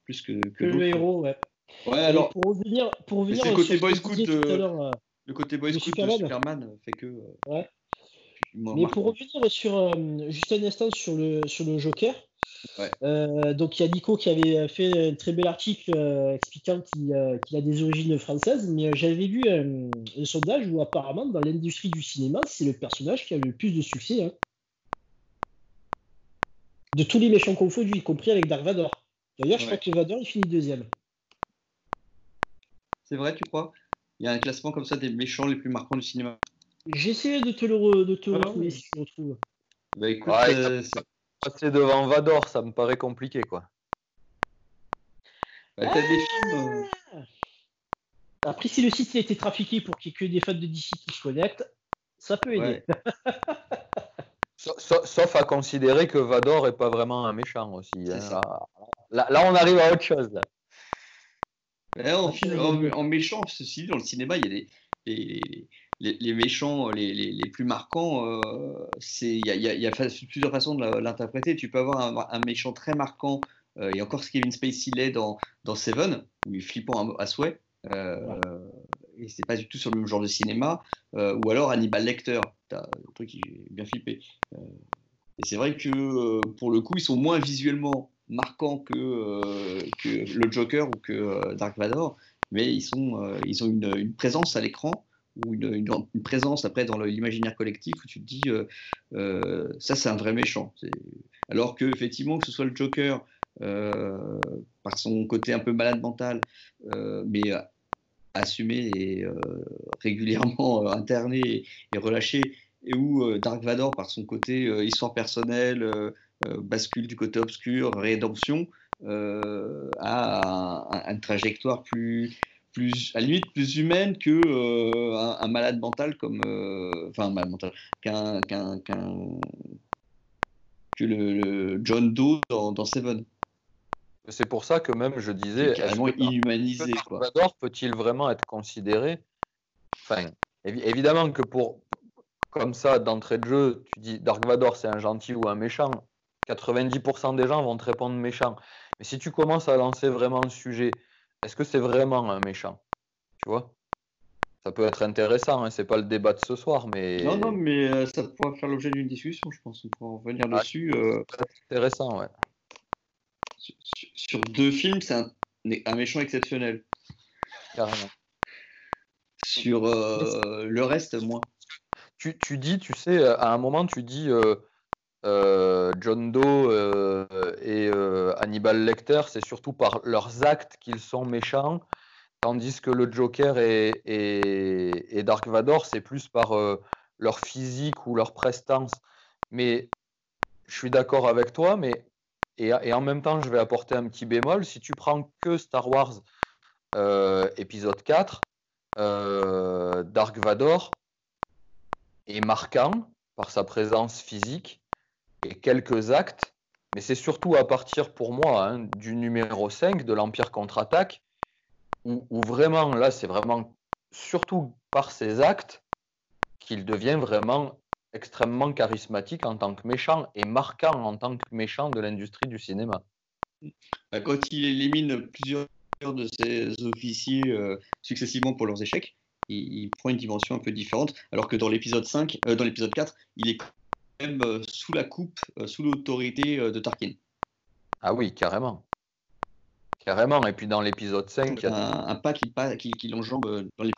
plus que, que, le héros, ouais. Ouais, alors pour revenir, pour revenir le côté boy scout, euh, le côté boy scout Superman. de Superman fait que. Euh, ouais. Mais pour revenir sur euh, juste un instant sur le sur le Joker. Ouais. donc il y a Nico qui avait fait un très bel article expliquant qu'il a des origines françaises, mais j'avais lu un, sondage où apparemment dans l'industrie du cinéma c'est le personnage qui a le plus de succès. Hein de tous les méchants confondus, y compris avec Dark Vador. D'ailleurs, je crois que Vador, il finit deuxième. C'est vrai, tu crois? Il y a un classement comme ça des méchants les plus marquants du cinéma. J'essaie de te le, de te ah retrouver si je retrouve. Bah écoute, euh, passer devant Vador, ça me paraît compliqué, quoi. Bah, t'as des films. Euh. Après, si le site a été trafiqué pour qu'il y ait que des fans de DC qui se connectent, ça peut aider. Sauf à considérer que Vador est pas vraiment un méchant aussi. Hein. Là, on arrive à autre chose. en, méchant, ceci dans le cinéma, il y a les, les, méchants les, plus marquants. Euh, il y, a, plusieurs façons de l'interpréter. Tu peux avoir un, méchant très marquant, euh, et encore ce Kevin Spacey l'est dans, dans Seven, où il est flippant à, souhait. Euh, et c'est pas du tout sur le même genre de cinéma, euh, ou alors Hannibal Lecter, as un truc qui est bien flippé. Euh, et c'est vrai que euh, pour le coup, ils sont moins visuellement marquants que, que le Joker ou que Dark Vador, mais ils, sont, ils ont une, présence à l'écran ou une, présence après dans l'imaginaire collectif où tu te dis ça c'est un vrai méchant. Alors que effectivement que ce soit le Joker par son côté un peu malade mental, mais assumé et euh, régulièrement euh, interné et, relâché, et où euh, Dark Vador, par son côté histoire personnelle, bascule du côté obscur, rédemption, a une trajectoire plus, plus, à la limite plus humaine que un, malade mental comme enfin un malade mental qu'un que le, John Doe dans, dans Seven. C'est pour ça que même je disais. Carrément inhumanisé. Vador peut-il vraiment être considéré? Enfin, évidemment que pour. Comme ça, d'entrée de jeu, tu dis Dark Vador c'est un gentil ou un méchant. 90% des gens vont te répondre méchant. Mais si tu commences à lancer vraiment le sujet, est-ce que c'est vraiment un méchant? Tu vois? Ça peut être intéressant, hein, c'est pas le débat de ce soir, mais. Non, non, mais euh, ça pourra faire l'objet d'une discussion, je pense. On pourra revenir ah, dessus. Euh... Intéressant, ouais sur deux films, c'est un, méchant exceptionnel. Carrément. Sur euh, le reste, moins. Tu, tu, dis, tu sais, à un moment, tu dis euh, euh, John Doe et Hannibal Lecter, c'est surtout par leurs actes qu'ils sont méchants, tandis que le Joker et, et, et Dark Vador, c'est plus par leur physique ou leur prestance. Mais je suis d'accord avec toi, mais et, en même temps, je vais apporter un petit bémol. Si tu prends que Star Wars euh, épisode 4, euh, Dark Vador est marquant par sa présence physique et quelques actes, mais c'est surtout à partir pour moi hein, du numéro 5 de l'Empire contre-attaque, où, où, vraiment, là, c'est vraiment surtout par ses actes qu'il devient vraiment extrêmement charismatique en tant que méchant et marquant en tant que méchant de l'industrie du cinéma. Bah, quand il élimine plusieurs de ses officiers euh, successivement pour leurs échecs, il, prend une dimension un peu différente, alors que dans l'épisode 5, euh, dans l'épisode 4, il est quand même euh, sous la coupe, sous l'autorité de Tarkin. Ah oui, carrément. Carrément, et puis dans l'épisode 5... Il y a un, pas qui, qui, qui l'enjambe dans les...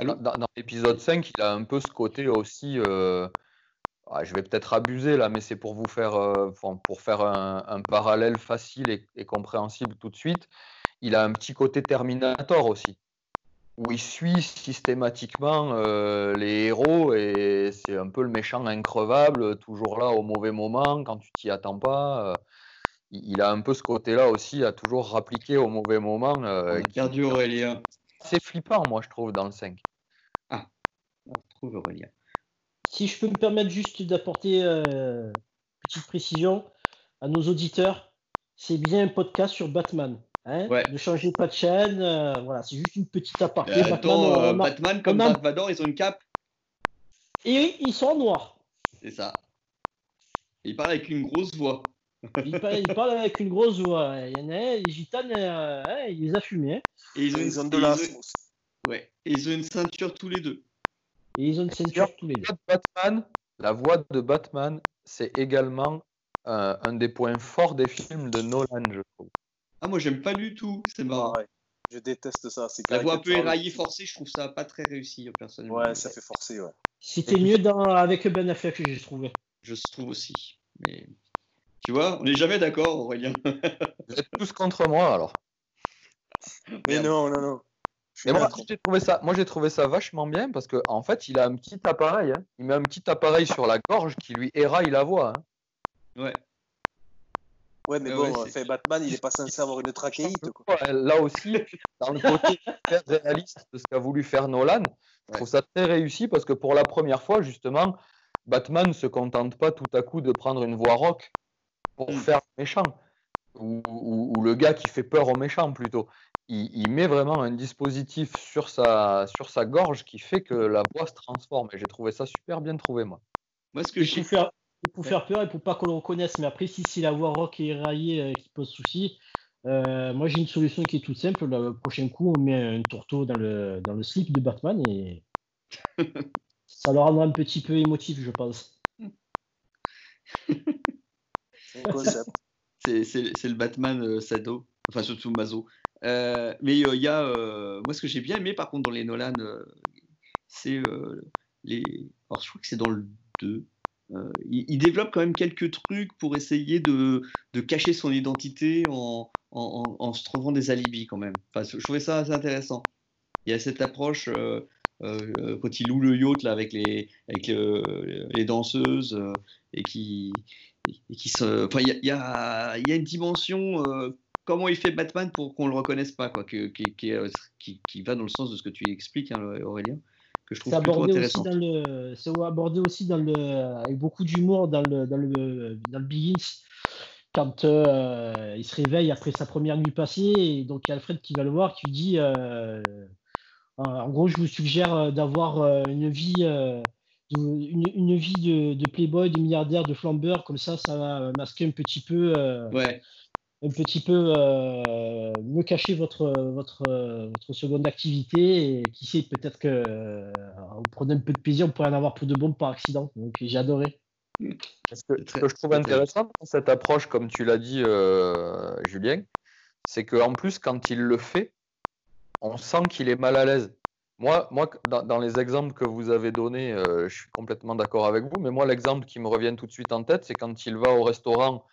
Dans, l'épisode 5, il a un peu ce côté aussi. Euh, ah, je vais peut-être abuser là, mais c'est pour vous faire, euh, pour faire un, parallèle facile et, compréhensible tout de suite. Il a un petit côté Terminator aussi. où il suit systématiquement euh, les héros et c'est un peu le méchant increvable, toujours là au mauvais moment quand tu t'y attends pas. Euh, il a un peu ce côté-là aussi à toujours rappliquer au mauvais moment. Euh, perdu Aurélien. C'est flippant, moi, je trouve, dans le 5. Ah, on retrouve Aurélien. Si je peux me permettre juste d'apporter une petite précision à nos auditeurs, c'est bien un podcast sur Batman. Hein Ne changez pas de chaîne. Euh, voilà, c'est juste une petite aparté. Euh, Batman, Batman, comme Dark Vador, ils ont une cape. Et ils sont en noir. C'est ça. Il parle avec une grosse voix. Il, parle, avec une grosse voix. Il y en a, les gitanes, euh, il les a fumés. Hein. Et ils ont, une, de la Ouais. Et ils ont une ceinture tous les deux. Et ils ont une ceinture tous les deux. Batman, la voix de Batman, c'est également un des points forts des films de Nolan, je trouve. Ah, moi, j'aime pas du tout. C'est marrant. Je déteste ça. La voix un peu éraillée, forcée, je trouve ça pas très réussi, personnellement. Ouais, ça fait forcer, ouais. C'était mieux dans... avec Ben Affleck que j'ai trouvé. Je trouve aussi. Mais tu vois, on n'est jamais d'accord, Aurélien. Vous êtes tous contre moi, alors. Mais non, non, non. moi, j'ai trouvé ça, moi j'ai trouvé ça vachement bien parce qu'en en fait, il a un petit appareil. Hein. Il met un petit appareil sur la gorge qui lui éraille la voix. Hein. Ouais. Ouais, mais bon, fait Batman, il est pas censé avoir une trachéite. Quoi. Là aussi, dans le côté très réaliste de ce qu'a voulu faire Nolan, je trouve ça très réussi parce que pour la première fois, justement, Batman ne se contente pas tout à coup de prendre une voix rock pour mm. faire méchant, ou, ou, le gars qui fait peur aux méchants plutôt. Il, met vraiment un dispositif sur sa, sur sa gorge qui fait que la voix se transforme. Et j'ai trouvé ça super bien trouvé, moi. Moi, ce que j'ai fait pour faire peur et pour pas qu'on le reconnaisse. Mais après, si, si la voix rock est éraillée euh, qui pose souci, euh, moi j'ai une solution qui est toute simple. Le prochain coup, on met un tourteau dans le, dans le slip de Batman et ça le rendra un petit peu émotif, je pense. c'est le Batman euh, Sado, enfin surtout Mazo. mais il y a, moi ce que j'ai bien aimé par contre dans les Nolan, c'est les. Alors je crois que c'est dans le 2 euh, il, développe quand même quelques trucs pour essayer de, cacher son identité en, se trouvant des alibis quand même. Je trouvais ça assez intéressant. Il y a cette approche euh, euh, quand il loue le yacht là, avec les, avec les danseuses et qui, qui se. Enfin, il y y a une dimension comment il fait Batman pour qu'on le reconnaisse pas, quoi, qui, qui, va dans le sens de ce que tu expliques, hein, Aurélien que je trouve plutôt intéressant. C'est abordé aussi dans le, avec beaucoup d'humour dans le, dans, le, dans le Begins quand euh, il se réveille après sa première nuit passée, et donc il y a Alfred qui va le voir, qui lui dit euh, En gros, je vous suggère euh, d'avoir une vie, une, une, vie de, de, playboy, de milliardaire, de flambeur, comme ça, ça va masquer un petit peu ouais un petit peu euh, mieux cacher votre, votre, votre seconde activité et qui sait peut-être que euh, vous prenez un peu de plaisir, on pourrait en avoir plus de bombes par accident. Donc j'ai adoré. Ce que, je trouve intéressant dans cette approche, comme tu l'as dit, euh, Julien, c'est qu'en plus, quand il le fait, on sent qu'il est mal à l'aise. Moi, moi dans, dans, les exemples que vous avez donnés, je suis complètement d'accord avec vous, mais moi, l'exemple qui me revient tout de suite en tête, c'est quand il va au restaurant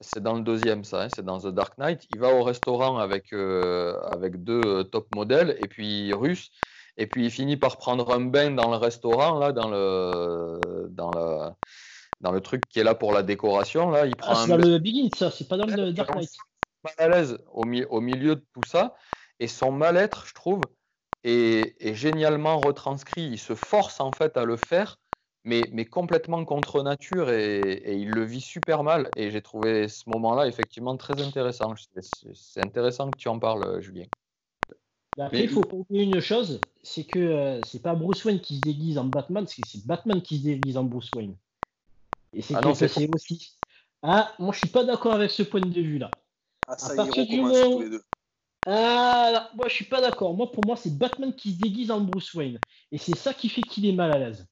c'est dans le deuxième, ça, hein, c'est dans The Dark Knight. Il va au restaurant avec, euh, avec deux euh, top modèles, et puis russe, et puis il finit par prendre un bain dans le restaurant, là, dans le, dans le, dans le truc qui est là pour la décoration. Là. Il prend ah, c'est dans le Begin, ça, c'est pas dans le Dark Knight. Mal à l'aise au, au, milieu de tout ça, et son mal-être, je trouve, est, est génialement retranscrit. Il se force en fait à le faire mais, complètement contre nature et, il le vit super mal. Et j'ai trouvé ce moment-là effectivement très intéressant. C'est intéressant que tu en parles, Julien. Après, il faut oublier une chose, c'est que euh, c'est pas Bruce Wayne qui se déguise en Batman, c'est Batman qui se déguise en Bruce Wayne. Et c'est ah c'est aussi. Ah, moi je suis pas d'accord avec ce point de vue là. Ah, ça à partir du moment... Ah, moi je suis pas d'accord. Moi pour moi c'est Batman qui se déguise en Bruce Wayne. Et c'est ça qui fait qu'il est mal à l'aise.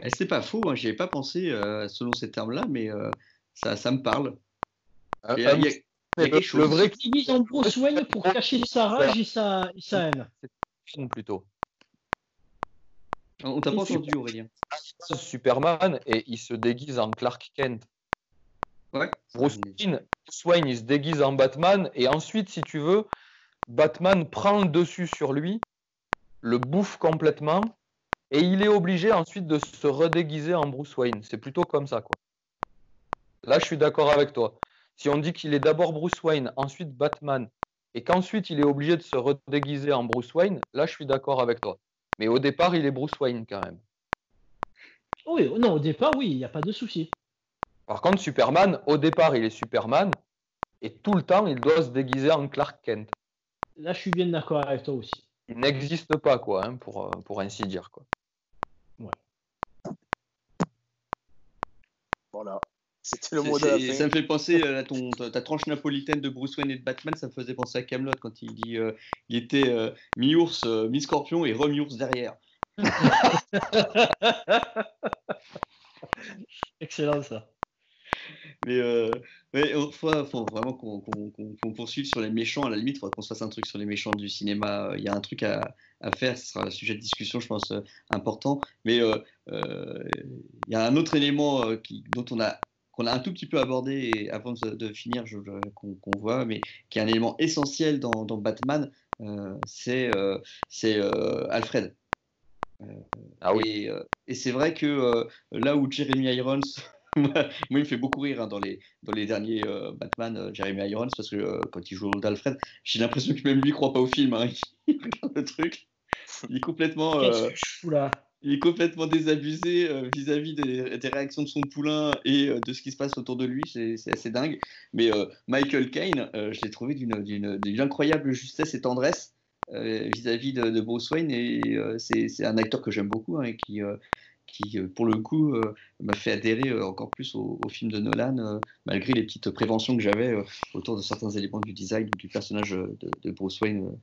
Eh, c'est pas faux, hein, j'y avais pas pensé euh, selon ces termes-là, mais euh, ça, ça me parle. Ah, il y a, y a, chose. Le vrai qui en Bruce Wayne pour cacher sa rage et sa, et sa haine. C'est plutôt. On t'a pas entendu, Aurélien. Superman et il se déguise en Clark Kent. Ouais. Bruce Wayne, Bruce Wayne, il se déguise en Batman et ensuite, si tu veux, Batman prend le dessus sur lui, le bouffe complètement, et il est obligé ensuite de se redéguiser en Bruce Wayne. C'est plutôt comme ça, quoi. Là, je suis d'accord avec toi. Si on dit qu'il est d'abord Bruce Wayne, ensuite Batman, et qu'ensuite il est obligé de se redéguiser en Bruce Wayne, là, je suis d'accord avec toi. Mais au départ, il est Bruce Wayne quand même. Oui, non, au départ, oui, il n'y a pas de souci. Par contre, Superman, au départ, il est Superman, et tout le temps, il doit se déguiser en Clark Kent. Là, je suis bien d'accord avec toi aussi. Il n'existe pas, quoi, hein, pour, euh, pour ainsi dire, quoi. Ouais. Voilà. C'était le mot de la fin. Ça me fait penser à ton, ta tranche napolitaine de Bruce Wayne et de Batman, ça me faisait penser à Camelot quand il dit euh, il était euh, mi-ours, euh, mi-scorpion et remi-ours derrière. Excellent ça. Mais euh, il faut, vraiment qu'on poursuive sur les méchants. À la limite, il faudra qu'on se fasse un truc sur les méchants du cinéma. Il y a un truc à, à faire. Ce sera un sujet de discussion, je pense, important. Mais il y a un autre élément qui, dont on a qu'on a un tout petit peu abordé et avant de, finir, qu'on voit, mais qui est un élément essentiel dans, Batman, euh, c'est euh, euh, Alfred. ah oui. Et, c'est vrai que là où Jeremy Irons, moi, il me fait beaucoup rire hein, dans, les, dans les derniers Batman, Jeremy Irons, parce que quand il joue d'Alfred, j'ai l'impression que même lui ne croit pas au film. Hein. il regarde le truc. Il est complètement. Là? il est complètement désabusé euh, vis-à-vis des, réactions de son poulain et euh, de ce qui se passe autour de lui. C'est assez dingue. Mais euh, Michael Caine, je l'ai trouvé d'une incroyable justesse et tendresse vis-à-vis de, Bruce Wayne. Et c'est un acteur que j'aime beaucoup hein, et qui, qui, pour le coup, m'a fait adhérer encore plus au, film de Nolan, malgré les petites préventions que j'avais autour de certains éléments du design du personnage de, Bruce Wayne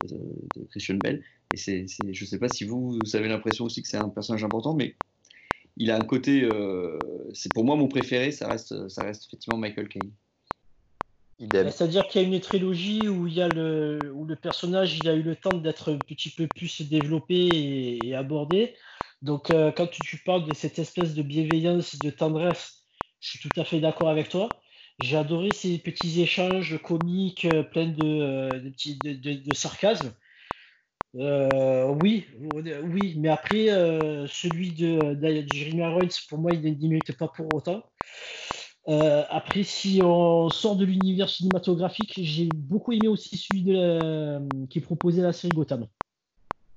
de Christian Bell. Et c'est, je ne sais pas si vous, vous avez l'impression aussi que c'est un personnage important, mais il a un côté. Euh, c'est pour moi mon préféré, ça reste, ça reste effectivement Michael Caine. C'est-à-dire qu'il y a une trilogie où, il y a le, où le personnage il a eu le temps d'être un petit peu plus développé et, abordé. Donc, euh, quand tu, parles de cette espèce de bienveillance, de tendresse, je suis tout à fait d'accord avec toi. J'ai adoré ces petits échanges comiques euh, pleins de, de, de, de sarcasme. Euh, oui, oui, mais après, euh, celui de, Jeremy Irons, pour moi, il ne mérite pas pour autant. Euh, après, si on sort de l'univers cinématographique, j'ai beaucoup aimé aussi celui de qui proposait la série Gotham.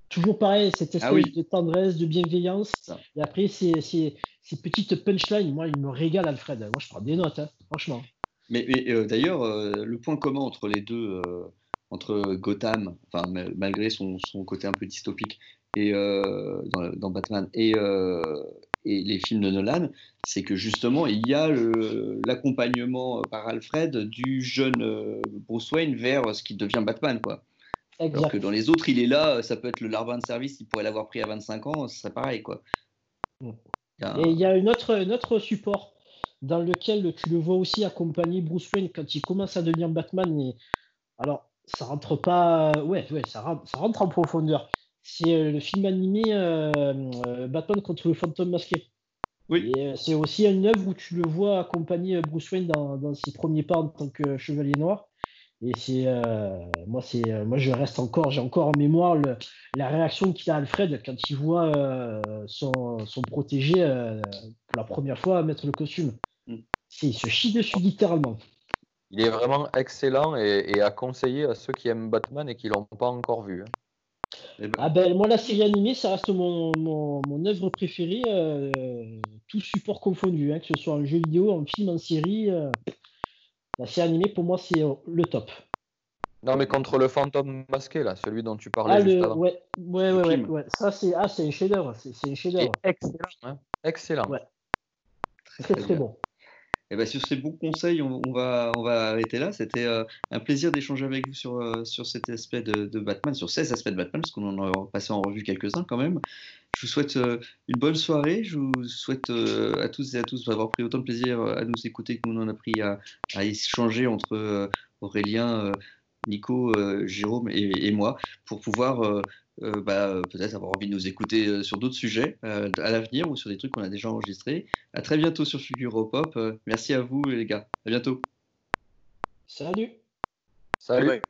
Toujours pareil, cette ah espèce de tendresse, de bienveillance. Et après, ces, ces, petites punchlines, moi, il me régale, Alfred. Moi, je prends des notes, hein, franchement. Mais, d'ailleurs, le point commun entre les deux entre Gotham, enfin, malgré son, son, côté un peu dystopique, et, euh, dans, Batman et, euh, et, les films de Nolan, c'est que justement, il y a l'accompagnement par Alfred du jeune euh, Bruce Wayne vers ce qui devient Batman. Quoi. Alors que dans les autres, il est là, ça peut être le larbin de service, il pourrait l'avoir pris à 25 ans, ce serait pareil. Quoi. Mm. Et il y a un autre, un autre support dans lequel tu le vois aussi accompagner Bruce Wayne quand il commence à devenir Batman. Et... Alors, ça rentre pas. Ouais, ouais, ça rentre, ça rentre en profondeur. C'est euh, le film animé euh, euh, Batman contre le fantôme masqué. Oui. c'est aussi une œuvre où tu le vois accompagner Bruce Wayne dans, dans, ses premiers pas en tant que chevalier noir. Et c'est moi, c'est moi, je reste encore, j'ai encore en mémoire le, la réaction qu'il a Alfred quand il voit son, son, protégé pour la première fois mettre le costume. Mm. Il se chie dessus littéralement il est vraiment excellent et, à conseiller à ceux qui aiment Batman et qui l'ont pas encore vu. Hein. Eh ben. Ah ben, moi, la série animée, ça reste mon, mon, mon œuvre préférée, euh, tout support confondu, hein, que ce soit en jeu vidéo, en film, en série. La série animée, pour moi, c'est euh, le top. Non, mais contre le fantôme masqué, là, celui dont tu parlais ah, juste avant. Ouais, ouais, ouais, ouais, Ça, c'est ah, un chef-d'œuvre. C'est un chef-d'œuvre. Excellent. Hein excellent. Ouais. Très, très, très bon. Et eh bien, sur ces bons conseils, on, va, on va arrêter là. C'était euh, un plaisir d'échanger avec vous sur, euh, sur cet aspect de, Batman, sur ces aspects de Batman, parce qu'on en a passé en revue quelques-uns quand même. Je vous souhaite euh, une bonne soirée. Je vous souhaite à tous et à tous d'avoir pris autant de plaisir à nous écouter que nous en a pris à, à échanger entre Aurélien, Nico, Jérôme et, et, moi pour pouvoir euh, bah, peut-être avoir envie de nous écouter euh, sur d'autres sujets euh, à l'avenir ou sur des trucs qu'on a déjà enregistrés. À très bientôt sur Future Pop. merci à vous les gars. À bientôt. Salut. Salut.